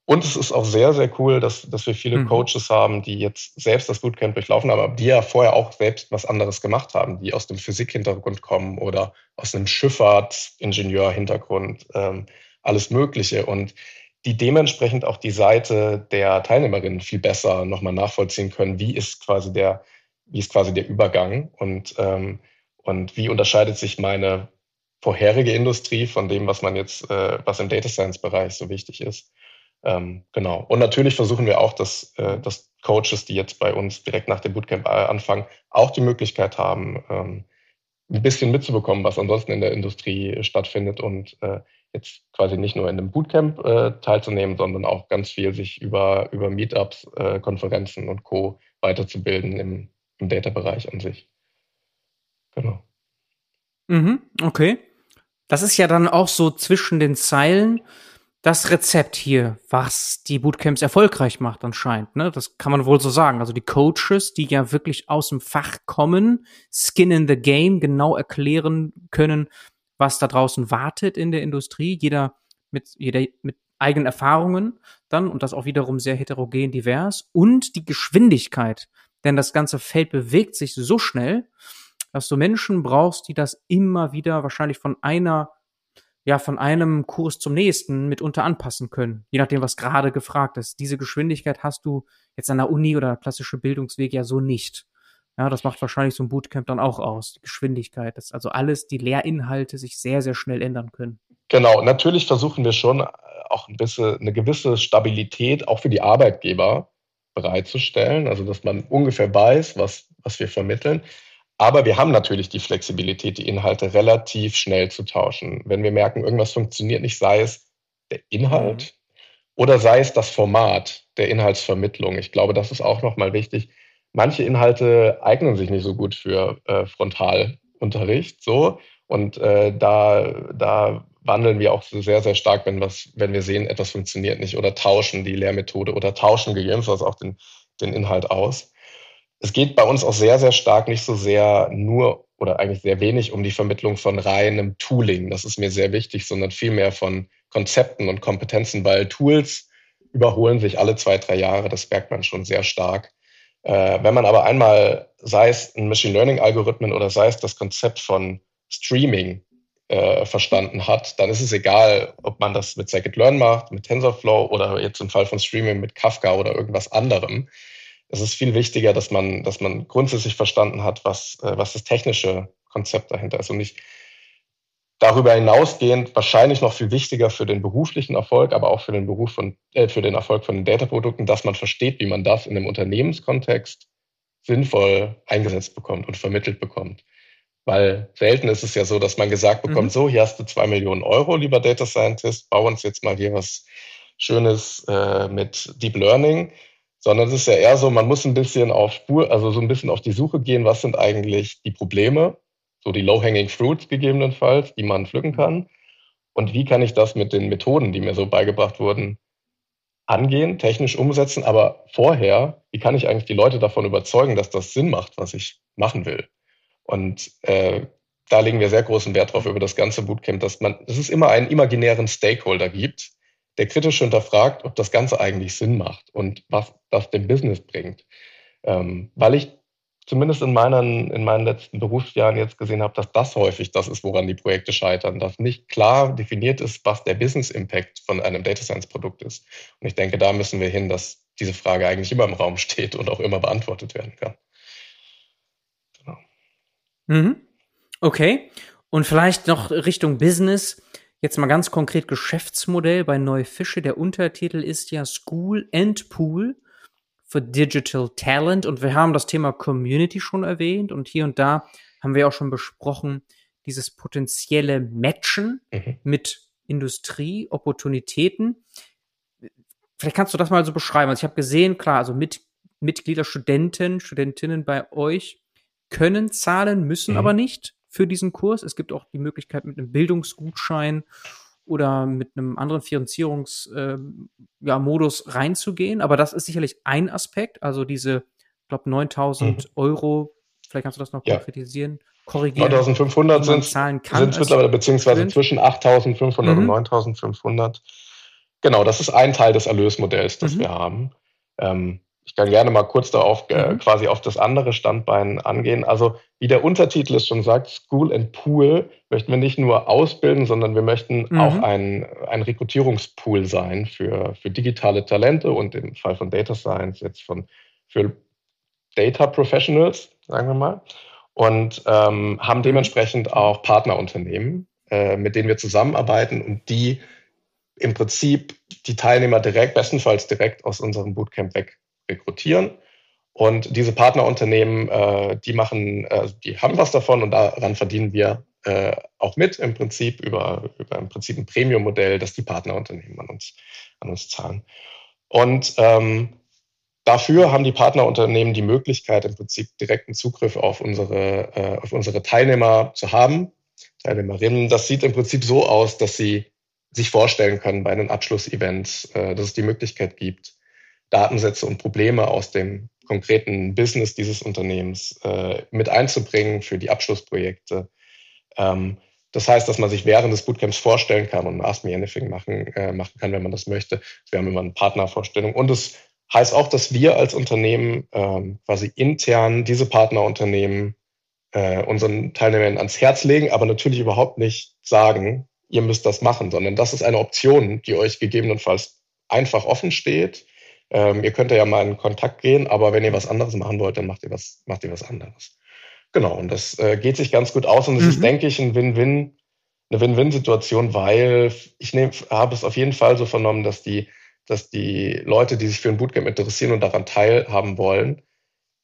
Und es ist auch sehr, sehr cool, dass, dass wir viele mhm. Coaches haben, die jetzt selbst das Bootcamp durchlaufen haben, aber die ja vorher auch selbst was anderes gemacht haben, die aus dem Physik-Hintergrund kommen oder aus einem Schifffahrtsingenieur-Hintergrund, ähm, alles Mögliche. Und die dementsprechend auch die Seite der Teilnehmerinnen viel besser nochmal nachvollziehen können, wie ist quasi der, wie ist quasi der Übergang und, ähm, und wie unterscheidet sich meine vorherige Industrie von dem, was man jetzt, äh, was im Data Science Bereich so wichtig ist. Ähm, genau. Und natürlich versuchen wir auch, dass, äh, dass Coaches, die jetzt bei uns direkt nach dem Bootcamp äh, anfangen, auch die Möglichkeit haben, ähm, ein bisschen mitzubekommen, was ansonsten in der Industrie stattfindet und äh, jetzt quasi nicht nur in einem Bootcamp äh, teilzunehmen, sondern auch ganz viel sich über, über Meetups, äh, Konferenzen und Co. weiterzubilden im, im Data-Bereich an sich. Genau. Mhm, okay. Das ist ja dann auch so zwischen den Zeilen das Rezept hier, was die Bootcamps erfolgreich macht anscheinend. Ne? Das kann man wohl so sagen. Also die Coaches, die ja wirklich aus dem Fach kommen, Skin in the Game, genau erklären können, was da draußen wartet in der Industrie. Jeder mit, jeder mit eigenen Erfahrungen dann und das auch wiederum sehr heterogen divers und die Geschwindigkeit. Denn das ganze Feld bewegt sich so schnell, dass du Menschen brauchst, die das immer wieder wahrscheinlich von einer, ja, von einem Kurs zum nächsten mitunter anpassen können, je nachdem, was gerade gefragt ist. Diese Geschwindigkeit hast du jetzt an der Uni oder klassische Bildungsweg ja so nicht. Ja, das macht wahrscheinlich so ein Bootcamp dann auch aus, die Geschwindigkeit, dass also alles, die Lehrinhalte sich sehr, sehr schnell ändern können. Genau, natürlich versuchen wir schon auch ein bisschen eine gewisse Stabilität auch für die Arbeitgeber bereitzustellen, also dass man ungefähr weiß, was, was wir vermitteln. Aber wir haben natürlich die Flexibilität, die Inhalte relativ schnell zu tauschen. Wenn wir merken, irgendwas funktioniert nicht, sei es der Inhalt mhm. oder sei es das Format der Inhaltsvermittlung. Ich glaube, das ist auch nochmal wichtig. Manche Inhalte eignen sich nicht so gut für äh, Frontalunterricht, so. Und äh, da, da wandeln wir auch sehr, sehr stark, wenn, was, wenn wir sehen, etwas funktioniert nicht oder tauschen die Lehrmethode oder tauschen gegebenenfalls auch den, den Inhalt aus es geht bei uns auch sehr, sehr stark nicht so sehr nur oder eigentlich sehr wenig um die Vermittlung von reinem Tooling. Das ist mir sehr wichtig, sondern vielmehr von Konzepten und Kompetenzen, weil Tools überholen sich alle zwei, drei Jahre. Das merkt man schon sehr stark. Äh, wenn man aber einmal, sei es ein Machine Learning Algorithmen oder sei es das Konzept von Streaming äh, verstanden hat, dann ist es egal, ob man das mit Scikit-Learn macht, mit TensorFlow oder jetzt im Fall von Streaming mit Kafka oder irgendwas anderem es ist viel wichtiger, dass man, dass man grundsätzlich verstanden hat, was, äh, was das technische Konzept dahinter ist und nicht darüber hinausgehend wahrscheinlich noch viel wichtiger für den beruflichen Erfolg, aber auch für den Beruf von, äh, für den Erfolg von den Dataprodukten, dass man versteht, wie man das in einem Unternehmenskontext sinnvoll eingesetzt bekommt und vermittelt bekommt. Weil selten ist es ja so, dass man gesagt bekommt, mhm. so, hier hast du zwei Millionen Euro, lieber Data Scientist, bau uns jetzt mal hier was Schönes äh, mit Deep Learning sondern es ist ja eher so, man muss ein bisschen auf Spur, also so ein bisschen auf die Suche gehen, was sind eigentlich die Probleme, so die low-hanging fruits gegebenenfalls, die man pflücken kann. Und wie kann ich das mit den Methoden, die mir so beigebracht wurden, angehen, technisch umsetzen, aber vorher, wie kann ich eigentlich die Leute davon überzeugen, dass das Sinn macht, was ich machen will? Und äh, da legen wir sehr großen Wert drauf über das ganze Bootcamp, dass man, dass es immer einen imaginären Stakeholder gibt, der kritisch hinterfragt, ob das Ganze eigentlich Sinn macht und was das dem Business bringt. Ähm, weil ich zumindest in meinen, in meinen letzten Berufsjahren jetzt gesehen habe, dass das häufig das ist, woran die Projekte scheitern, dass nicht klar definiert ist, was der Business Impact von einem Data Science Produkt ist. Und ich denke, da müssen wir hin, dass diese Frage eigentlich immer im Raum steht und auch immer beantwortet werden kann. Genau. Mhm. Okay. Und vielleicht noch Richtung Business. Jetzt mal ganz konkret Geschäftsmodell bei Neufische. Der Untertitel ist ja School and Pool for Digital Talent. Und wir haben das Thema Community schon erwähnt. Und hier und da haben wir auch schon besprochen, dieses potenzielle Matchen mhm. mit Industrie, Opportunitäten. Vielleicht kannst du das mal so beschreiben. Also ich habe gesehen, klar, also mit, Mitglieder, Studenten, Studentinnen bei euch können zahlen, müssen mhm. aber nicht für diesen Kurs. Es gibt auch die Möglichkeit mit einem Bildungsgutschein oder mit einem anderen Finanzierungsmodus äh, ja, reinzugehen. Aber das ist sicherlich ein Aspekt. Also diese, ich glaube, 9000 mhm. Euro, vielleicht kannst du das noch ja. konkretisieren, korrigieren. 9500 sind es mittlerweile, beziehungsweise Student. zwischen 8500 mhm. und 9500. Genau, das ist ein Teil des Erlösmodells, das mhm. wir haben. Ähm, ich kann gerne mal kurz darauf äh, mhm. quasi auf das andere Standbein angehen. Also wie der Untertitel es schon sagt, School and Pool möchten wir nicht nur ausbilden, sondern wir möchten mhm. auch ein, ein Rekrutierungspool sein für, für digitale Talente und im Fall von Data Science jetzt von für Data Professionals, sagen wir mal. Und ähm, haben mhm. dementsprechend auch Partnerunternehmen, äh, mit denen wir zusammenarbeiten und die im Prinzip die Teilnehmer direkt, bestenfalls direkt aus unserem Bootcamp weg rekrutieren. Und diese Partnerunternehmen, äh, die machen, äh, die haben was davon und daran verdienen wir äh, auch mit im Prinzip über, über im Prinzip ein Premium-Modell, das die Partnerunternehmen an uns, an uns zahlen. Und ähm, Dafür haben die Partnerunternehmen die Möglichkeit, im Prinzip direkten Zugriff auf unsere, äh, auf unsere Teilnehmer zu haben, Teilnehmerinnen. Das sieht im Prinzip so aus, dass sie sich vorstellen können bei den Abschlussevents, äh, dass es die Möglichkeit gibt, Datensätze und Probleme aus dem konkreten Business dieses Unternehmens äh, mit einzubringen für die Abschlussprojekte. Ähm, das heißt, dass man sich während des Bootcamps vorstellen kann und Ask Me Anything machen, äh, machen kann, wenn man das möchte. Wir haben immer eine Partnervorstellung. Und es heißt auch, dass wir als Unternehmen ähm, quasi intern diese Partnerunternehmen äh, unseren Teilnehmern ans Herz legen, aber natürlich überhaupt nicht sagen, ihr müsst das machen, sondern das ist eine Option, die euch gegebenenfalls einfach offen steht. Ähm, ihr könnt ja mal in Kontakt gehen, aber wenn ihr was anderes machen wollt, dann macht ihr was, macht ihr was anderes. Genau, und das äh, geht sich ganz gut aus und es mhm. ist, denke ich, ein Win-Win, eine Win-Win-Situation, weil ich nehm, habe es auf jeden Fall so vernommen, dass die, dass die Leute, die sich für ein Bootcamp interessieren und daran teilhaben wollen,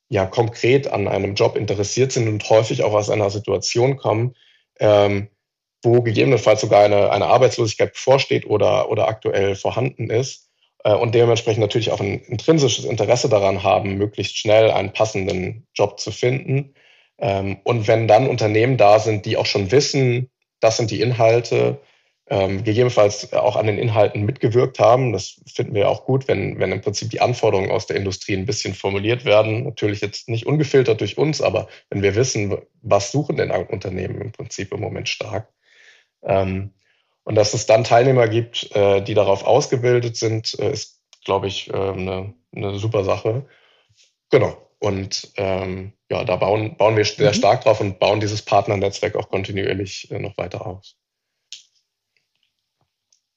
ja konkret an einem Job interessiert sind und häufig auch aus einer Situation kommen, ähm, wo gegebenenfalls sogar eine, eine Arbeitslosigkeit bevorsteht oder, oder aktuell vorhanden ist und dementsprechend natürlich auch ein intrinsisches Interesse daran haben, möglichst schnell einen passenden Job zu finden. Ähm, und wenn dann Unternehmen da sind, die auch schon wissen, das sind die Inhalte, ähm, gegebenenfalls auch an den Inhalten mitgewirkt haben. Das finden wir auch gut, wenn, wenn im Prinzip die Anforderungen aus der Industrie ein bisschen formuliert werden. Natürlich jetzt nicht ungefiltert durch uns, aber wenn wir wissen, was suchen denn Unternehmen im Prinzip im Moment stark, ähm, und dass es dann Teilnehmer gibt, äh, die darauf ausgebildet sind, äh, ist, glaube ich, äh, eine, eine super Sache. Genau. Und ähm, ja, da bauen, bauen wir sehr mhm. stark drauf und bauen dieses Partnernetzwerk auch kontinuierlich äh, noch weiter aus.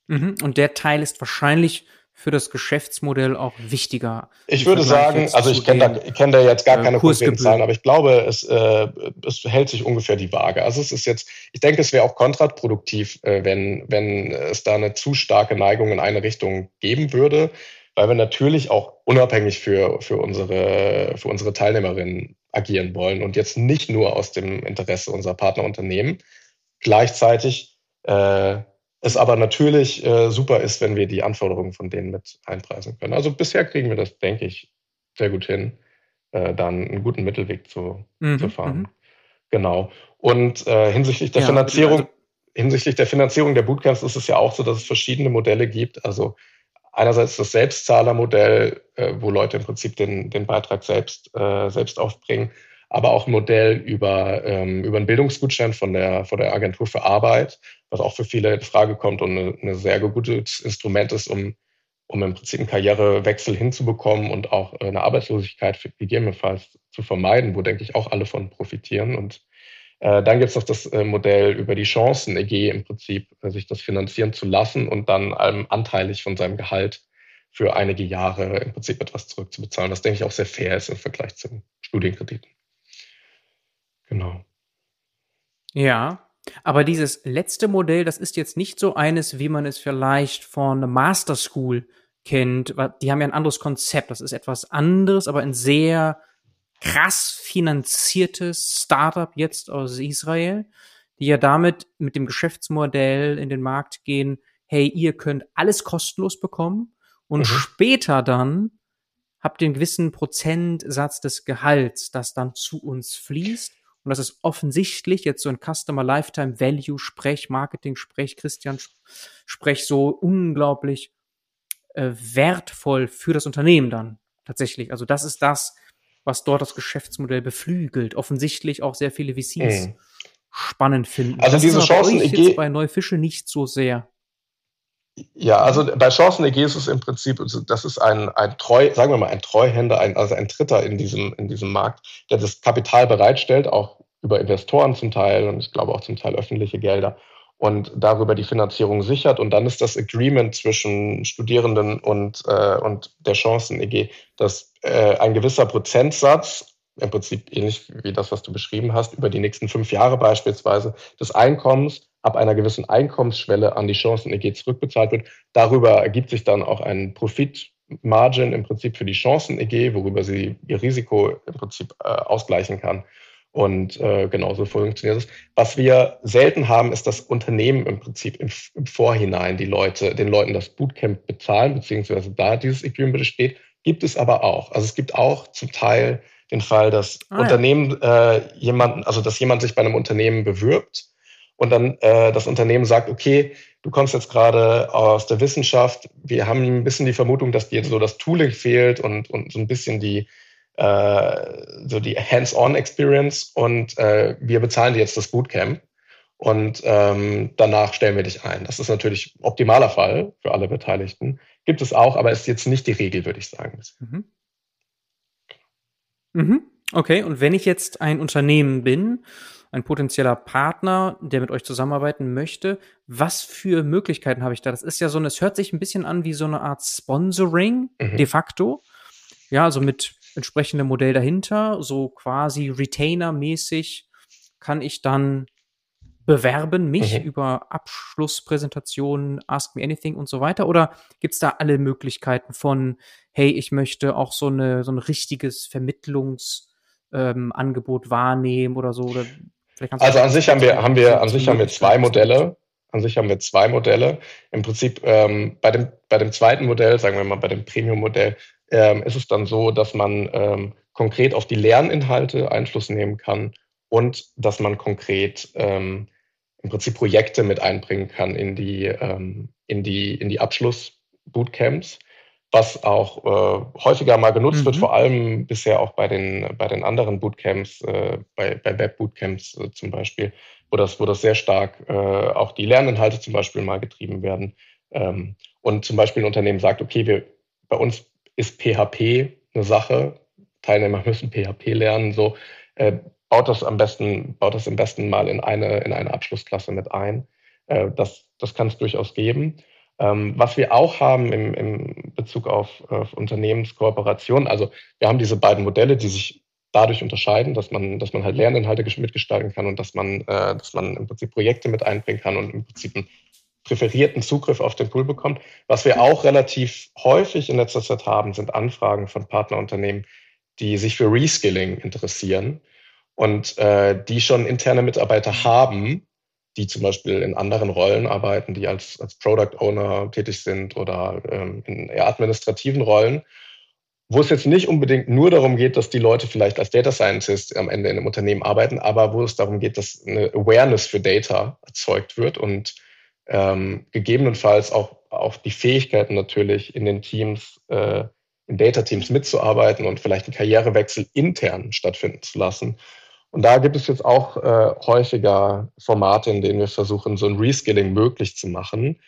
Mhm. Und der Teil ist wahrscheinlich für das Geschäftsmodell auch wichtiger. Ich würde sagen, also ich kenne da, kenn da jetzt gar äh, keine konkreten Zahlen, aber ich glaube, es, äh, es hält sich ungefähr die Waage. Also es ist jetzt, ich denke, es wäre auch kontraproduktiv, äh, wenn, wenn es da eine zu starke Neigung in eine Richtung geben würde, weil wir natürlich auch unabhängig für, für, unsere, für unsere Teilnehmerinnen agieren wollen und jetzt nicht nur aus dem Interesse unserer Partnerunternehmen. Gleichzeitig äh, es aber natürlich äh, super ist, wenn wir die Anforderungen von denen mit einpreisen können. Also bisher kriegen wir das, denke ich, sehr gut hin, äh, dann einen guten Mittelweg zu, mhm, zu fahren. Mhm. Genau. Und äh, hinsichtlich der ja, Finanzierung, also hinsichtlich der Finanzierung der Bootcamps ist es ja auch so, dass es verschiedene Modelle gibt. Also einerseits das Selbstzahlermodell, äh, wo Leute im Prinzip den, den Beitrag selbst, äh, selbst aufbringen aber auch ein Modell über, ähm, über einen Bildungsgutschein von der, von der Agentur für Arbeit, was auch für viele in Frage kommt und eine, eine sehr gutes Instrument ist, um, um im Prinzip einen Karrierewechsel hinzubekommen und auch eine Arbeitslosigkeit gegebenenfalls zu vermeiden, wo, denke ich, auch alle von profitieren. Und äh, dann gibt es noch das äh, Modell über die Chancen, EG im Prinzip, äh, sich das finanzieren zu lassen und dann ähm, anteilig von seinem Gehalt für einige Jahre im Prinzip etwas zurückzubezahlen, was, denke ich, auch sehr fair ist im Vergleich zu Studienkrediten. Genau. Ja, aber dieses letzte Modell, das ist jetzt nicht so eines, wie man es vielleicht von Master School kennt. Die haben ja ein anderes Konzept. Das ist etwas anderes, aber ein sehr krass finanziertes Startup jetzt aus Israel, die ja damit mit dem Geschäftsmodell in den Markt gehen, hey, ihr könnt alles kostenlos bekommen und mhm. später dann habt ihr einen gewissen Prozentsatz des Gehalts, das dann zu uns fließt und das ist offensichtlich jetzt so ein Customer Lifetime Value Sprech, Marketing Sprech, Christian Sprech so unglaublich äh, wertvoll für das Unternehmen dann tatsächlich. Also das ist das, was dort das Geschäftsmodell beflügelt. Offensichtlich auch sehr viele VCs mhm. spannend finden. Also das diese Chancen bei, jetzt bei Neufische nicht so sehr. Ja, also bei Chancen-EG ist es im Prinzip, also das ist ein, ein Treu, sagen wir mal, ein Treuhänder, ein, also ein Dritter in diesem, in diesem Markt, der das Kapital bereitstellt, auch über Investoren zum Teil und ich glaube auch zum Teil öffentliche Gelder und darüber die Finanzierung sichert. Und dann ist das Agreement zwischen Studierenden und, äh, und der Chancen-EG, dass äh, ein gewisser Prozentsatz, im Prinzip ähnlich wie das, was du beschrieben hast, über die nächsten fünf Jahre beispielsweise, des Einkommens ab einer gewissen Einkommensschwelle an die Chancen-EG zurückbezahlt wird. Darüber ergibt sich dann auch ein Profitmargin im Prinzip für die Chancen-EG, worüber sie ihr Risiko im Prinzip äh, ausgleichen kann. Und äh, genauso funktioniert es. Was wir selten haben, ist, dass Unternehmen im Prinzip im, im Vorhinein die Leute, den Leuten das Bootcamp bezahlen, beziehungsweise da dieses Agreement besteht. gibt es aber auch. Also es gibt auch zum Teil den Fall, dass ah, Unternehmen ja. äh, jemanden, also dass jemand sich bei einem Unternehmen bewirbt und dann äh, das Unternehmen sagt, okay, du kommst jetzt gerade aus der Wissenschaft, wir haben ein bisschen die Vermutung, dass dir so das Tooling fehlt und, und so ein bisschen die äh, so die Hands-on-Experience und äh, wir bezahlen dir jetzt das Bootcamp und ähm, danach stellen wir dich ein. Das ist natürlich optimaler Fall für alle Beteiligten. Gibt es auch, aber ist jetzt nicht die Regel, würde ich sagen. Mhm. Mhm. Okay, und wenn ich jetzt ein Unternehmen bin, ein potenzieller Partner, der mit euch zusammenarbeiten möchte, was für Möglichkeiten habe ich da? Das ist ja so, es hört sich ein bisschen an wie so eine Art Sponsoring mhm. de facto. Ja, also mit entsprechendem Modell dahinter, so quasi Retainer-mäßig kann ich dann bewerben, mich mhm. über Abschlusspräsentationen, Ask Me Anything und so weiter? Oder gibt's da alle Möglichkeiten von, hey, ich möchte auch so, eine, so ein richtiges Vermittlungsangebot ähm, wahrnehmen oder so? Oder also an sich haben wir, haben wir, an sich haben wir zwei Modelle. An sich haben wir zwei Modelle. Im Prinzip ähm, bei, dem, bei dem zweiten Modell, sagen wir mal bei dem Premium-Modell, ähm, ist es dann so, dass man ähm, konkret auf die Lerninhalte Einfluss nehmen kann und dass man konkret ähm, im Prinzip Projekte mit einbringen kann in die, ähm, in die, in die Abschluss-Bootcamps, was auch äh, häufiger mal genutzt mhm. wird, vor allem bisher auch bei den, bei den anderen Bootcamps, äh, bei, bei Web-Bootcamps äh, zum Beispiel, wo das, wo das sehr stark äh, auch die Lerninhalte zum Beispiel mal getrieben werden. Ähm, und zum Beispiel ein Unternehmen sagt, okay, wir, bei uns ist PHP eine Sache, Teilnehmer müssen PHP lernen, so äh, baut das am besten, baut das am besten mal in eine, in eine Abschlussklasse mit ein. Äh, das, das kann es durchaus geben. Ähm, was wir auch haben im, im Bezug auf, auf Unternehmenskooperation, also wir haben diese beiden Modelle, die sich dadurch unterscheiden, dass man, dass man halt Lerninhalte mitgestalten kann und dass man, äh, dass man im Prinzip Projekte mit einbringen kann und im Prinzip einen präferierten Zugriff auf den Pool bekommt. Was wir auch relativ häufig in letzter Zeit haben, sind Anfragen von Partnerunternehmen, die sich für Reskilling interessieren und äh, die schon interne Mitarbeiter haben, die zum Beispiel in anderen Rollen arbeiten, die als, als Product Owner tätig sind oder ähm, in eher administrativen Rollen, wo es jetzt nicht unbedingt nur darum geht, dass die Leute vielleicht als Data Scientist am Ende in einem Unternehmen arbeiten, aber wo es darum geht, dass eine Awareness für Data erzeugt wird und ähm, gegebenenfalls auch, auch die Fähigkeiten natürlich in den Teams, äh, in Data-Teams mitzuarbeiten und vielleicht einen Karrierewechsel intern stattfinden zu lassen. Und da gibt es jetzt auch äh, häufiger Formate, in denen wir versuchen, so ein Reskilling möglich zu machen,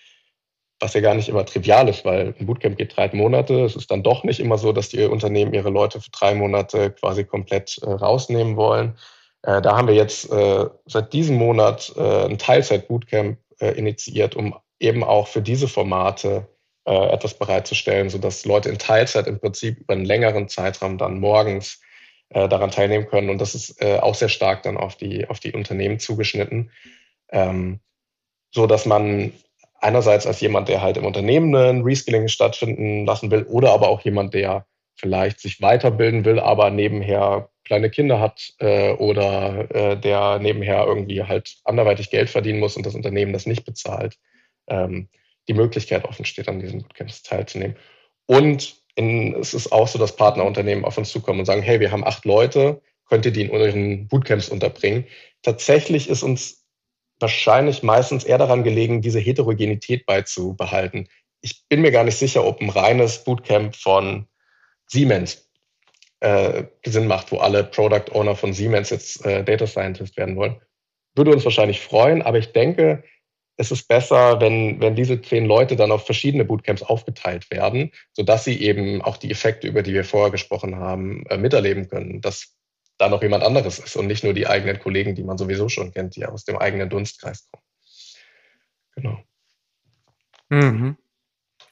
was ja gar nicht immer trivial ist, weil ein Bootcamp geht drei Monate. Es ist dann doch nicht immer so, dass die Unternehmen ihre Leute für drei Monate quasi komplett äh, rausnehmen wollen. Äh, da haben wir jetzt äh, seit diesem Monat äh, ein Teilzeit-Bootcamp äh, initiiert, um eben auch für diese Formate etwas bereitzustellen, sodass Leute in Teilzeit im Prinzip über einen längeren Zeitraum dann morgens äh, daran teilnehmen können. Und das ist äh, auch sehr stark dann auf die, auf die Unternehmen zugeschnitten. Ähm, so dass man einerseits als jemand, der halt im Unternehmen ein Reskilling stattfinden lassen will, oder aber auch jemand, der vielleicht sich weiterbilden will, aber nebenher kleine Kinder hat äh, oder äh, der nebenher irgendwie halt anderweitig Geld verdienen muss und das Unternehmen das nicht bezahlt, ähm, die Möglichkeit offen steht, an diesen Bootcamps teilzunehmen. Und in, es ist auch so, dass Partnerunternehmen auf uns zukommen und sagen, hey, wir haben acht Leute, könnt ihr die in euren Bootcamps unterbringen? Tatsächlich ist uns wahrscheinlich meistens eher daran gelegen, diese Heterogenität beizubehalten. Ich bin mir gar nicht sicher, ob ein reines Bootcamp von Siemens äh, Sinn macht, wo alle Product Owner von Siemens jetzt äh, Data Scientist werden wollen. Würde uns wahrscheinlich freuen, aber ich denke, es ist besser, wenn, wenn diese zehn Leute dann auf verschiedene Bootcamps aufgeteilt werden, sodass sie eben auch die Effekte, über die wir vorher gesprochen haben, äh, miterleben können, dass da noch jemand anderes ist und nicht nur die eigenen Kollegen, die man sowieso schon kennt, die aus dem eigenen Dunstkreis kommen. Genau. Mhm.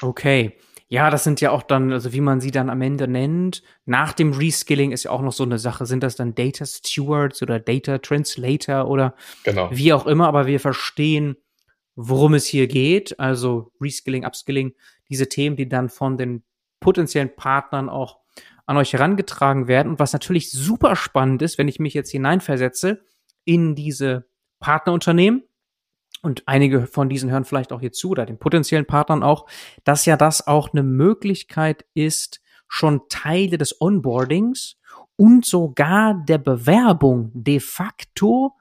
Okay. Ja, das sind ja auch dann, also wie man sie dann am Ende nennt. Nach dem Reskilling ist ja auch noch so eine Sache. Sind das dann Data Stewards oder Data Translator oder genau. wie auch immer, aber wir verstehen, worum es hier geht, also Reskilling, Upskilling, diese Themen, die dann von den potenziellen Partnern auch an euch herangetragen werden. Und was natürlich super spannend ist, wenn ich mich jetzt hineinversetze in diese Partnerunternehmen, und einige von diesen hören vielleicht auch hier zu oder den potenziellen Partnern auch, dass ja das auch eine Möglichkeit ist, schon Teile des Onboardings und sogar der Bewerbung de facto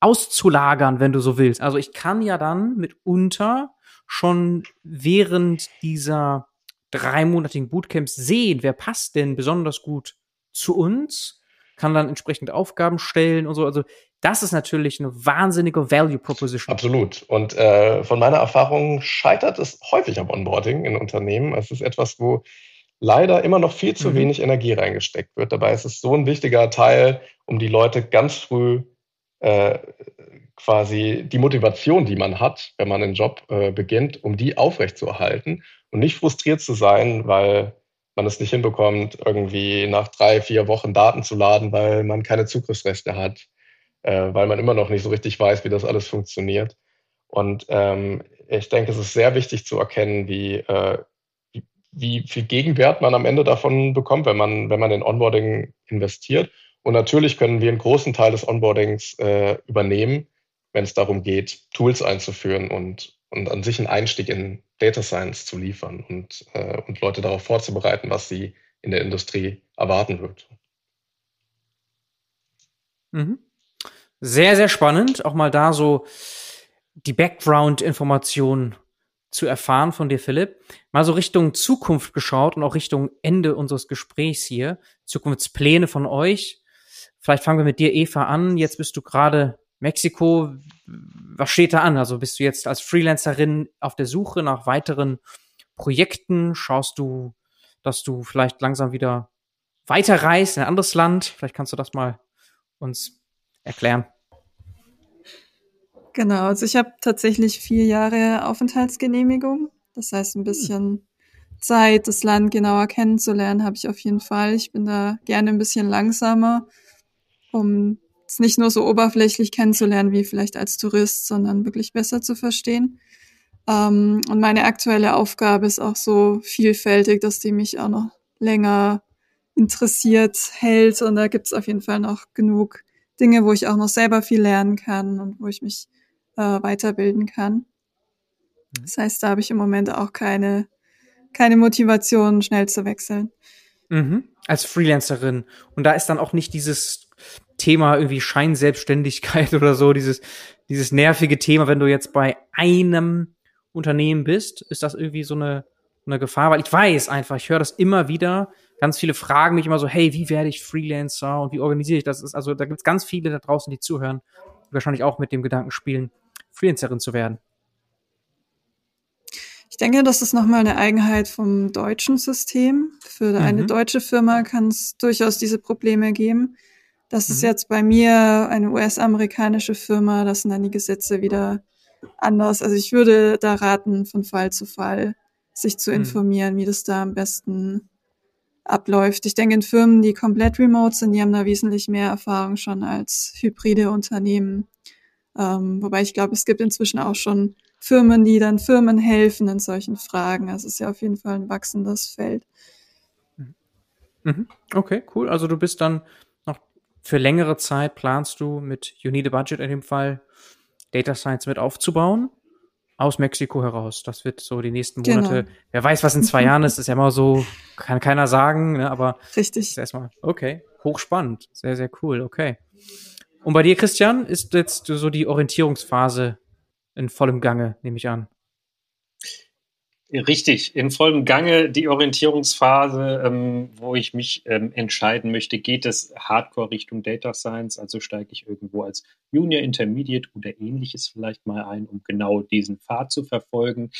auszulagern, wenn du so willst. Also ich kann ja dann mitunter schon während dieser dreimonatigen Bootcamps sehen, wer passt denn besonders gut zu uns, kann dann entsprechend Aufgaben stellen und so. Also das ist natürlich eine wahnsinnige Value Proposition. Absolut. Und äh, von meiner Erfahrung scheitert es häufig am Onboarding in Unternehmen. Es ist etwas, wo leider immer noch viel zu mhm. wenig Energie reingesteckt wird. Dabei ist es so ein wichtiger Teil, um die Leute ganz früh äh, quasi die Motivation, die man hat, wenn man einen Job äh, beginnt, um die aufrechtzuerhalten und nicht frustriert zu sein, weil man es nicht hinbekommt, irgendwie nach drei, vier Wochen Daten zu laden, weil man keine Zugriffsrechte hat, äh, weil man immer noch nicht so richtig weiß, wie das alles funktioniert. Und ähm, ich denke, es ist sehr wichtig zu erkennen, wie, äh, wie, wie viel Gegenwert man am Ende davon bekommt, wenn man, wenn man in Onboarding investiert. Und natürlich können wir einen großen Teil des Onboardings äh, übernehmen, wenn es darum geht, Tools einzuführen und, und an sich einen Einstieg in Data Science zu liefern und, äh, und Leute darauf vorzubereiten, was sie in der Industrie erwarten wird. Mhm. Sehr, sehr spannend, auch mal da so die Background-Informationen zu erfahren von dir, Philipp. Mal so Richtung Zukunft geschaut und auch Richtung Ende unseres Gesprächs hier. Zukunftspläne von euch. Vielleicht fangen wir mit dir, Eva, an. Jetzt bist du gerade Mexiko, was steht da an? Also bist du jetzt als Freelancerin auf der Suche nach weiteren Projekten? Schaust du, dass du vielleicht langsam wieder weiterreist in ein anderes Land? Vielleicht kannst du das mal uns erklären. Genau, also ich habe tatsächlich vier Jahre Aufenthaltsgenehmigung. Das heißt, ein bisschen Zeit, das Land genauer kennenzulernen, habe ich auf jeden Fall. Ich bin da gerne ein bisschen langsamer, um es nicht nur so oberflächlich kennenzulernen wie vielleicht als Tourist, sondern wirklich besser zu verstehen. Ähm, und meine aktuelle Aufgabe ist auch so vielfältig, dass die mich auch noch länger interessiert hält. Und da gibt es auf jeden Fall noch genug Dinge, wo ich auch noch selber viel lernen kann und wo ich mich äh, weiterbilden kann. Mhm. Das heißt, da habe ich im Moment auch keine, keine Motivation, schnell zu wechseln. Mhm. Als Freelancerin. Und da ist dann auch nicht dieses Thema irgendwie Scheinselbstständigkeit oder so, dieses, dieses nervige Thema, wenn du jetzt bei einem Unternehmen bist, ist das irgendwie so eine, eine Gefahr, weil ich weiß einfach, ich höre das immer wieder, ganz viele fragen mich immer so, hey, wie werde ich Freelancer und wie organisiere ich das? Also da gibt es ganz viele da draußen, die zuhören, die wahrscheinlich auch mit dem Gedanken spielen, Freelancerin zu werden. Ich denke, das ist nochmal eine Eigenheit vom deutschen System. Für eine mhm. deutsche Firma kann es durchaus diese Probleme geben. Das mhm. ist jetzt bei mir eine US-amerikanische Firma, das sind dann die Gesetze wieder anders. Also ich würde da raten, von Fall zu Fall sich zu mhm. informieren, mhm. wie das da am besten abläuft. Ich denke, in Firmen, die komplett remote sind, die haben da wesentlich mehr Erfahrung schon als hybride Unternehmen. Ähm, wobei ich glaube, es gibt inzwischen auch schon Firmen, die dann Firmen helfen in solchen Fragen. Also es ist ja auf jeden Fall ein wachsendes Feld. Mhm. Okay, cool. Also du bist dann für längere Zeit planst du mit You Need a Budget in dem Fall Data Science mit aufzubauen aus Mexiko heraus. Das wird so die nächsten. Monate. Genau. Wer weiß, was in zwei Jahren ist, ist ja immer so, kann keiner sagen, ne, aber richtig. Erstmal okay, hochspannend, sehr sehr cool, okay. Und bei dir, Christian, ist jetzt so die Orientierungsphase in vollem Gange, nehme ich an. Richtig, in vollem Gange die Orientierungsphase, ähm, wo ich mich ähm, entscheiden möchte, geht es hardcore Richtung Data Science, also steige ich irgendwo als Junior, Intermediate oder ähnliches vielleicht mal ein, um genau diesen Pfad zu verfolgen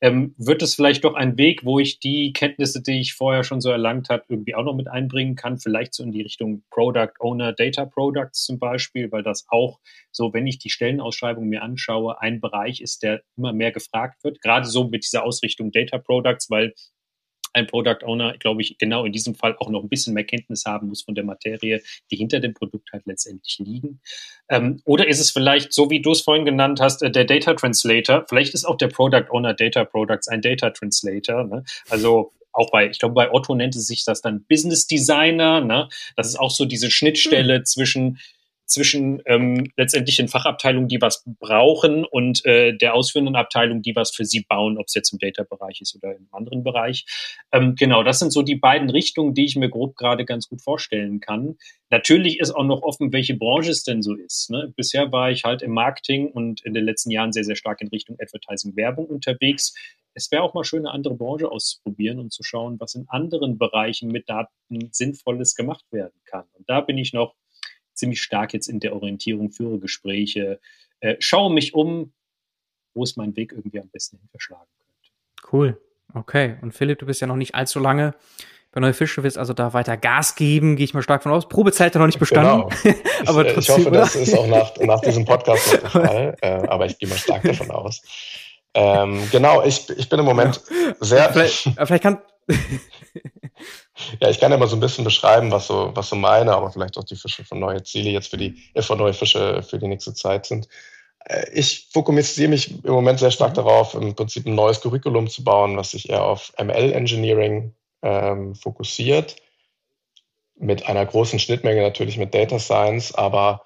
ähm, wird es vielleicht doch ein Weg, wo ich die Kenntnisse, die ich vorher schon so erlangt habe, irgendwie auch noch mit einbringen kann, vielleicht so in die Richtung Product Owner, Data Products zum Beispiel, weil das auch so, wenn ich die Stellenausschreibung mir anschaue, ein Bereich ist, der immer mehr gefragt wird, gerade so mit dieser Ausrichtung Data Products, weil ein Product Owner, glaube ich, genau in diesem Fall auch noch ein bisschen mehr Kenntnis haben muss von der Materie, die hinter dem Produkt halt letztendlich liegen. Ähm, oder ist es vielleicht, so wie du es vorhin genannt hast, äh, der Data Translator? Vielleicht ist auch der Product Owner Data Products ein Data Translator. Ne? Also auch bei, ich glaube, bei Otto nennt es sich das dann Business Designer. Ne? Das ist auch so diese Schnittstelle hm. zwischen zwischen ähm, letztendlich den Fachabteilungen, die was brauchen und äh, der ausführenden Abteilung, die was für sie bauen, ob es jetzt im Data-Bereich ist oder im anderen Bereich. Ähm, genau, das sind so die beiden Richtungen, die ich mir grob gerade ganz gut vorstellen kann. Natürlich ist auch noch offen, welche Branche es denn so ist. Ne? Bisher war ich halt im Marketing und in den letzten Jahren sehr, sehr stark in Richtung Advertising, Werbung unterwegs es wäre auch mal schön, eine andere Branche auszuprobieren und zu schauen, was in anderen Bereichen mit Daten Sinnvolles gemacht werden kann. Und da bin ich noch ziemlich stark jetzt in der Orientierung, führe Gespräche, äh, schaue mich um, wo es mein Weg irgendwie am besten hin verschlagen könnte. Cool. Okay. Und Philipp, du bist ja noch nicht allzu lange bei Neue Fische, willst also da weiter Gas geben, gehe ich mal stark von aus. Probezeit hat noch nicht bestanden. Genau. aber ich, ich hoffe, das ist auch nach, nach diesem Podcast der Fall, äh, aber ich gehe mal stark davon aus. Ähm, genau, ich, ich bin im Moment sehr. Vielleicht, vielleicht kann, ja, ich kann ja mal so ein bisschen beschreiben, was so, was so meine, aber vielleicht auch die Fische von neue Ziele jetzt für die, äh, von neue Fische für die nächste Zeit sind. Äh, ich fokussiere mich im Moment sehr stark mhm. darauf, im Prinzip ein neues Curriculum zu bauen, was sich eher auf ML-Engineering ähm, fokussiert, mit einer großen Schnittmenge natürlich mit Data Science, aber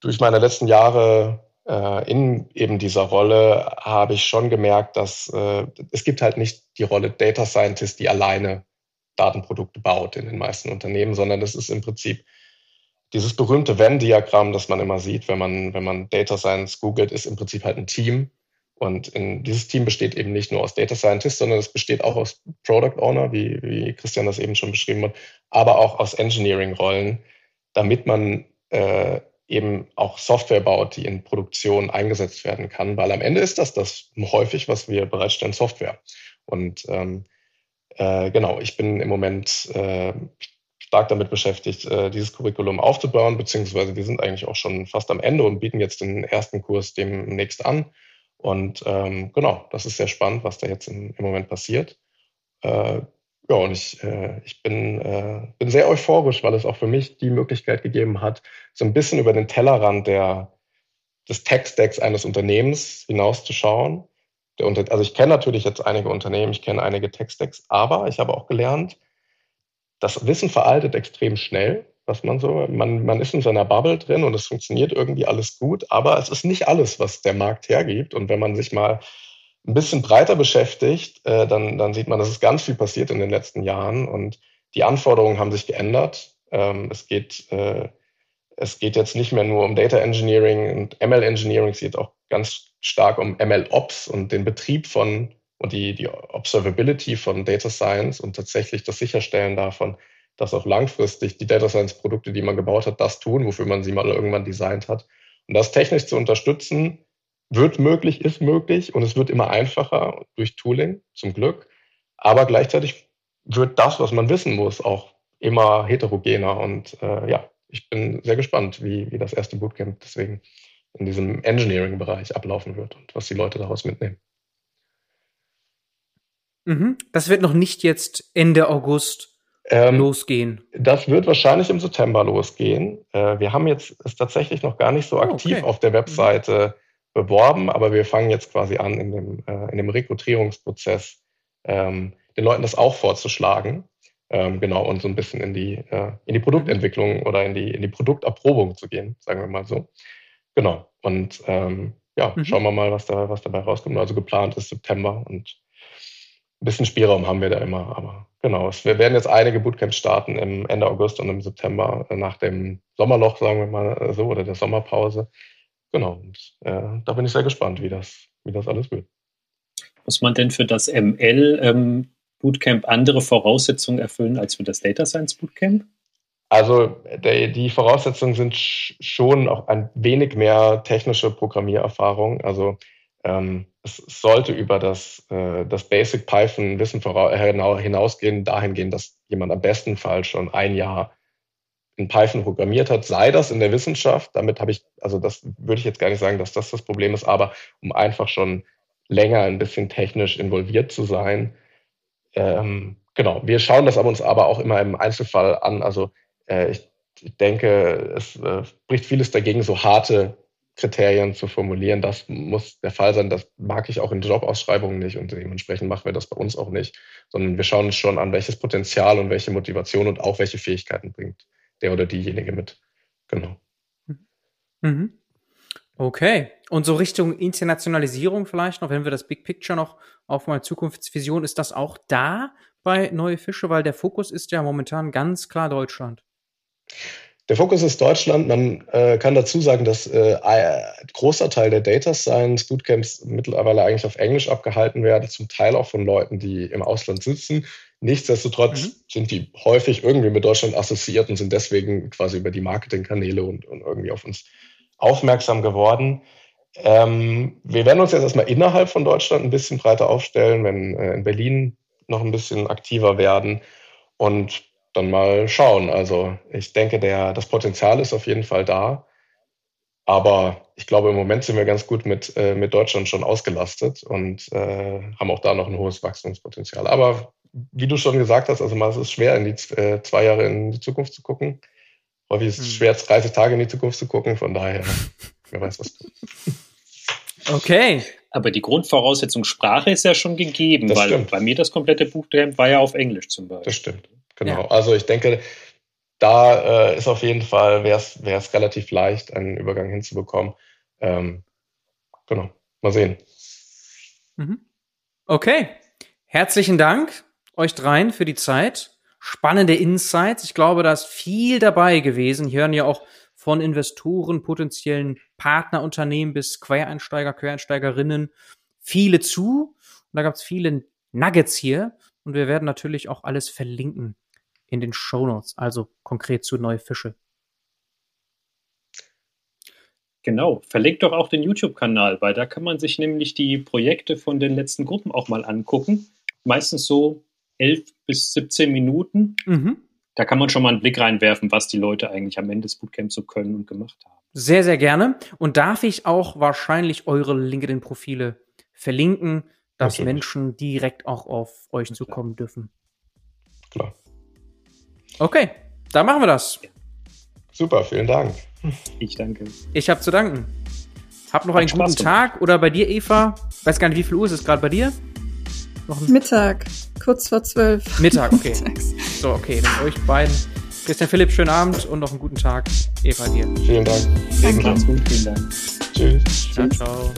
durch meine letzten Jahre äh, in eben dieser Rolle habe ich schon gemerkt, dass äh, es gibt halt nicht die Rolle Data Scientist, die alleine Datenprodukte baut in den meisten Unternehmen, sondern das ist im Prinzip dieses berühmte Venn-Diagramm, das man immer sieht, wenn man, wenn man Data Science googelt, ist im Prinzip halt ein Team. Und in, dieses Team besteht eben nicht nur aus Data Scientists, sondern es besteht auch aus Product Owner, wie, wie Christian das eben schon beschrieben hat, aber auch aus Engineering-Rollen, damit man äh, eben auch Software baut, die in Produktion eingesetzt werden kann, weil am Ende ist das das häufig, was wir bereitstellen, Software. Und ähm, äh, genau, ich bin im Moment äh, stark damit beschäftigt, äh, dieses Curriculum aufzubauen, beziehungsweise wir sind eigentlich auch schon fast am Ende und bieten jetzt den ersten Kurs demnächst an. Und ähm, genau, das ist sehr spannend, was da jetzt im, im Moment passiert. Ja, und ich, äh, ich bin, äh, bin sehr euphorisch, weil es auch für mich die Möglichkeit gegeben hat, so ein bisschen über den Tellerrand der, des Tech-Stacks eines Unternehmens hinauszuschauen. Der, also ich kenne natürlich jetzt einige Unternehmen, ich kenne einige Tech-Stacks, aber ich habe auch gelernt, das Wissen veraltet extrem schnell, was man so, man, man ist in seiner Bubble drin und es funktioniert irgendwie alles gut, aber es ist nicht alles, was der Markt hergibt. Und wenn man sich mal ein bisschen breiter beschäftigt, äh, dann, dann sieht man, dass es ganz viel passiert in den letzten Jahren und die Anforderungen haben sich geändert. Ähm, es geht, äh, es geht jetzt nicht mehr nur um Data Engineering und ML Engineering, es geht auch ganz stark um ML Ops und den Betrieb von und die, die Observability von Data Science und tatsächlich das Sicherstellen davon, dass auch langfristig die Data Science Produkte, die man gebaut hat, das tun, wofür man sie mal irgendwann designt hat. Und das technisch zu unterstützen, wird möglich, ist möglich und es wird immer einfacher durch Tooling, zum Glück. Aber gleichzeitig wird das, was man wissen muss, auch immer heterogener. Und äh, ja, ich bin sehr gespannt, wie, wie das erste Bootcamp deswegen in diesem Engineering-Bereich ablaufen wird und was die Leute daraus mitnehmen. Mhm. Das wird noch nicht jetzt Ende August ähm, losgehen. Das wird wahrscheinlich im September losgehen. Äh, wir haben jetzt es tatsächlich noch gar nicht so aktiv oh, okay. auf der Webseite. Mhm beworben, aber wir fangen jetzt quasi an, in dem, äh, in dem Rekrutierungsprozess ähm, den Leuten das auch vorzuschlagen. Ähm, genau, und so ein bisschen in die, äh, in die Produktentwicklung oder in die, in die Produkterprobung zu gehen, sagen wir mal so. Genau. Und ähm, ja, mhm. schauen wir mal, was, da, was dabei rauskommt. Also geplant ist September und ein bisschen Spielraum haben wir da immer. Aber genau, es, wir werden jetzt einige Bootcamps starten im Ende August und im September äh, nach dem Sommerloch, sagen wir mal so, oder der Sommerpause. Genau, und äh, da bin ich sehr gespannt, wie das, wie das alles wird. Muss man denn für das ML ähm, Bootcamp andere Voraussetzungen erfüllen als für das Data Science Bootcamp? Also der, die Voraussetzungen sind schon auch ein wenig mehr technische Programmiererfahrung. Also ähm, es sollte über das, äh, das Basic Python Wissen hinausgehen, dahingehend, dass jemand am besten Fall schon ein Jahr in Python programmiert hat, sei das in der Wissenschaft. Damit habe ich, also das würde ich jetzt gar nicht sagen, dass das das Problem ist, aber um einfach schon länger ein bisschen technisch involviert zu sein. Ähm, genau, wir schauen das uns aber auch immer im Einzelfall an. Also äh, ich, ich denke, es äh, spricht vieles dagegen, so harte Kriterien zu formulieren. Das muss der Fall sein. Das mag ich auch in Jobausschreibungen nicht und dementsprechend machen wir das bei uns auch nicht, sondern wir schauen uns schon an, welches Potenzial und welche Motivation und auch welche Fähigkeiten bringt der oder diejenige mit. Genau. Mhm. Okay. Und so Richtung Internationalisierung vielleicht noch, wenn wir das Big Picture noch auf meine Zukunftsvision, ist das auch da bei Neue Fische? Weil der Fokus ist ja momentan ganz klar Deutschland. Der Fokus ist Deutschland. Man äh, kann dazu sagen, dass äh, ein großer Teil der Data Science Bootcamps mittlerweile eigentlich auf Englisch abgehalten werden, zum Teil auch von Leuten, die im Ausland sitzen. Nichtsdestotrotz mhm. sind die häufig irgendwie mit Deutschland assoziiert und sind deswegen quasi über die Marketingkanäle und, und irgendwie auf uns aufmerksam geworden. Ähm, wir werden uns jetzt erstmal innerhalb von Deutschland ein bisschen breiter aufstellen, wenn äh, in Berlin noch ein bisschen aktiver werden und dann mal schauen. Also ich denke, der, das Potenzial ist auf jeden Fall da. Aber ich glaube, im Moment sind wir ganz gut mit, äh, mit Deutschland schon ausgelastet und äh, haben auch da noch ein hohes Wachstumspotenzial. Aber wie du schon gesagt hast, also es ist schwer, in die äh, zwei Jahre in die Zukunft zu gucken. Häufig ist es hm. schwer, 30 Tage in die Zukunft zu gucken. Von daher, wer weiß was. Okay. Aber die Grundvoraussetzung Sprache ist ja schon gegeben, das weil stimmt. bei mir das komplette Bootcamp war ja auf Englisch zum Beispiel. Das stimmt, genau. Ja. Also ich denke, da äh, ist auf jeden Fall, wäre es relativ leicht, einen Übergang hinzubekommen. Ähm, genau, mal sehen. Mhm. Okay, herzlichen Dank euch dreien für die Zeit. Spannende Insights. Ich glaube, da ist viel dabei gewesen. Hier hören ja auch von Investoren, potenziellen Partnerunternehmen bis Quereinsteiger, Quereinsteigerinnen viele zu. Und da gab es viele Nuggets hier. Und wir werden natürlich auch alles verlinken in den Show Notes, also konkret zu Neue Fische. Genau, verlinkt doch auch den YouTube-Kanal, weil da kann man sich nämlich die Projekte von den letzten Gruppen auch mal angucken. Meistens so 11 bis 17 Minuten. Mhm. Da kann man schon mal einen Blick reinwerfen, was die Leute eigentlich am Ende des Bootcamps so können und gemacht haben. Sehr, sehr gerne. Und darf ich auch wahrscheinlich eure LinkedIn-Profile verlinken, dass Natürlich. Menschen direkt auch auf euch zukommen dürfen? Klar. Okay, dann machen wir das. Super, vielen Dank. Ich danke. Ich habe zu danken. Hab noch Hat einen Spaß guten gemacht. Tag oder bei dir, Eva. Weiß gar nicht, wie viel Uhr ist es gerade bei dir? Mittag, kurz vor zwölf. Mittag, okay. so, okay, dann euch beiden. Christian Philipp, schönen Abend und noch einen guten Tag. Eva dir. Vielen Dank. Ebenfalls gut, vielen Dank. Tschüss. Ciao, ciao.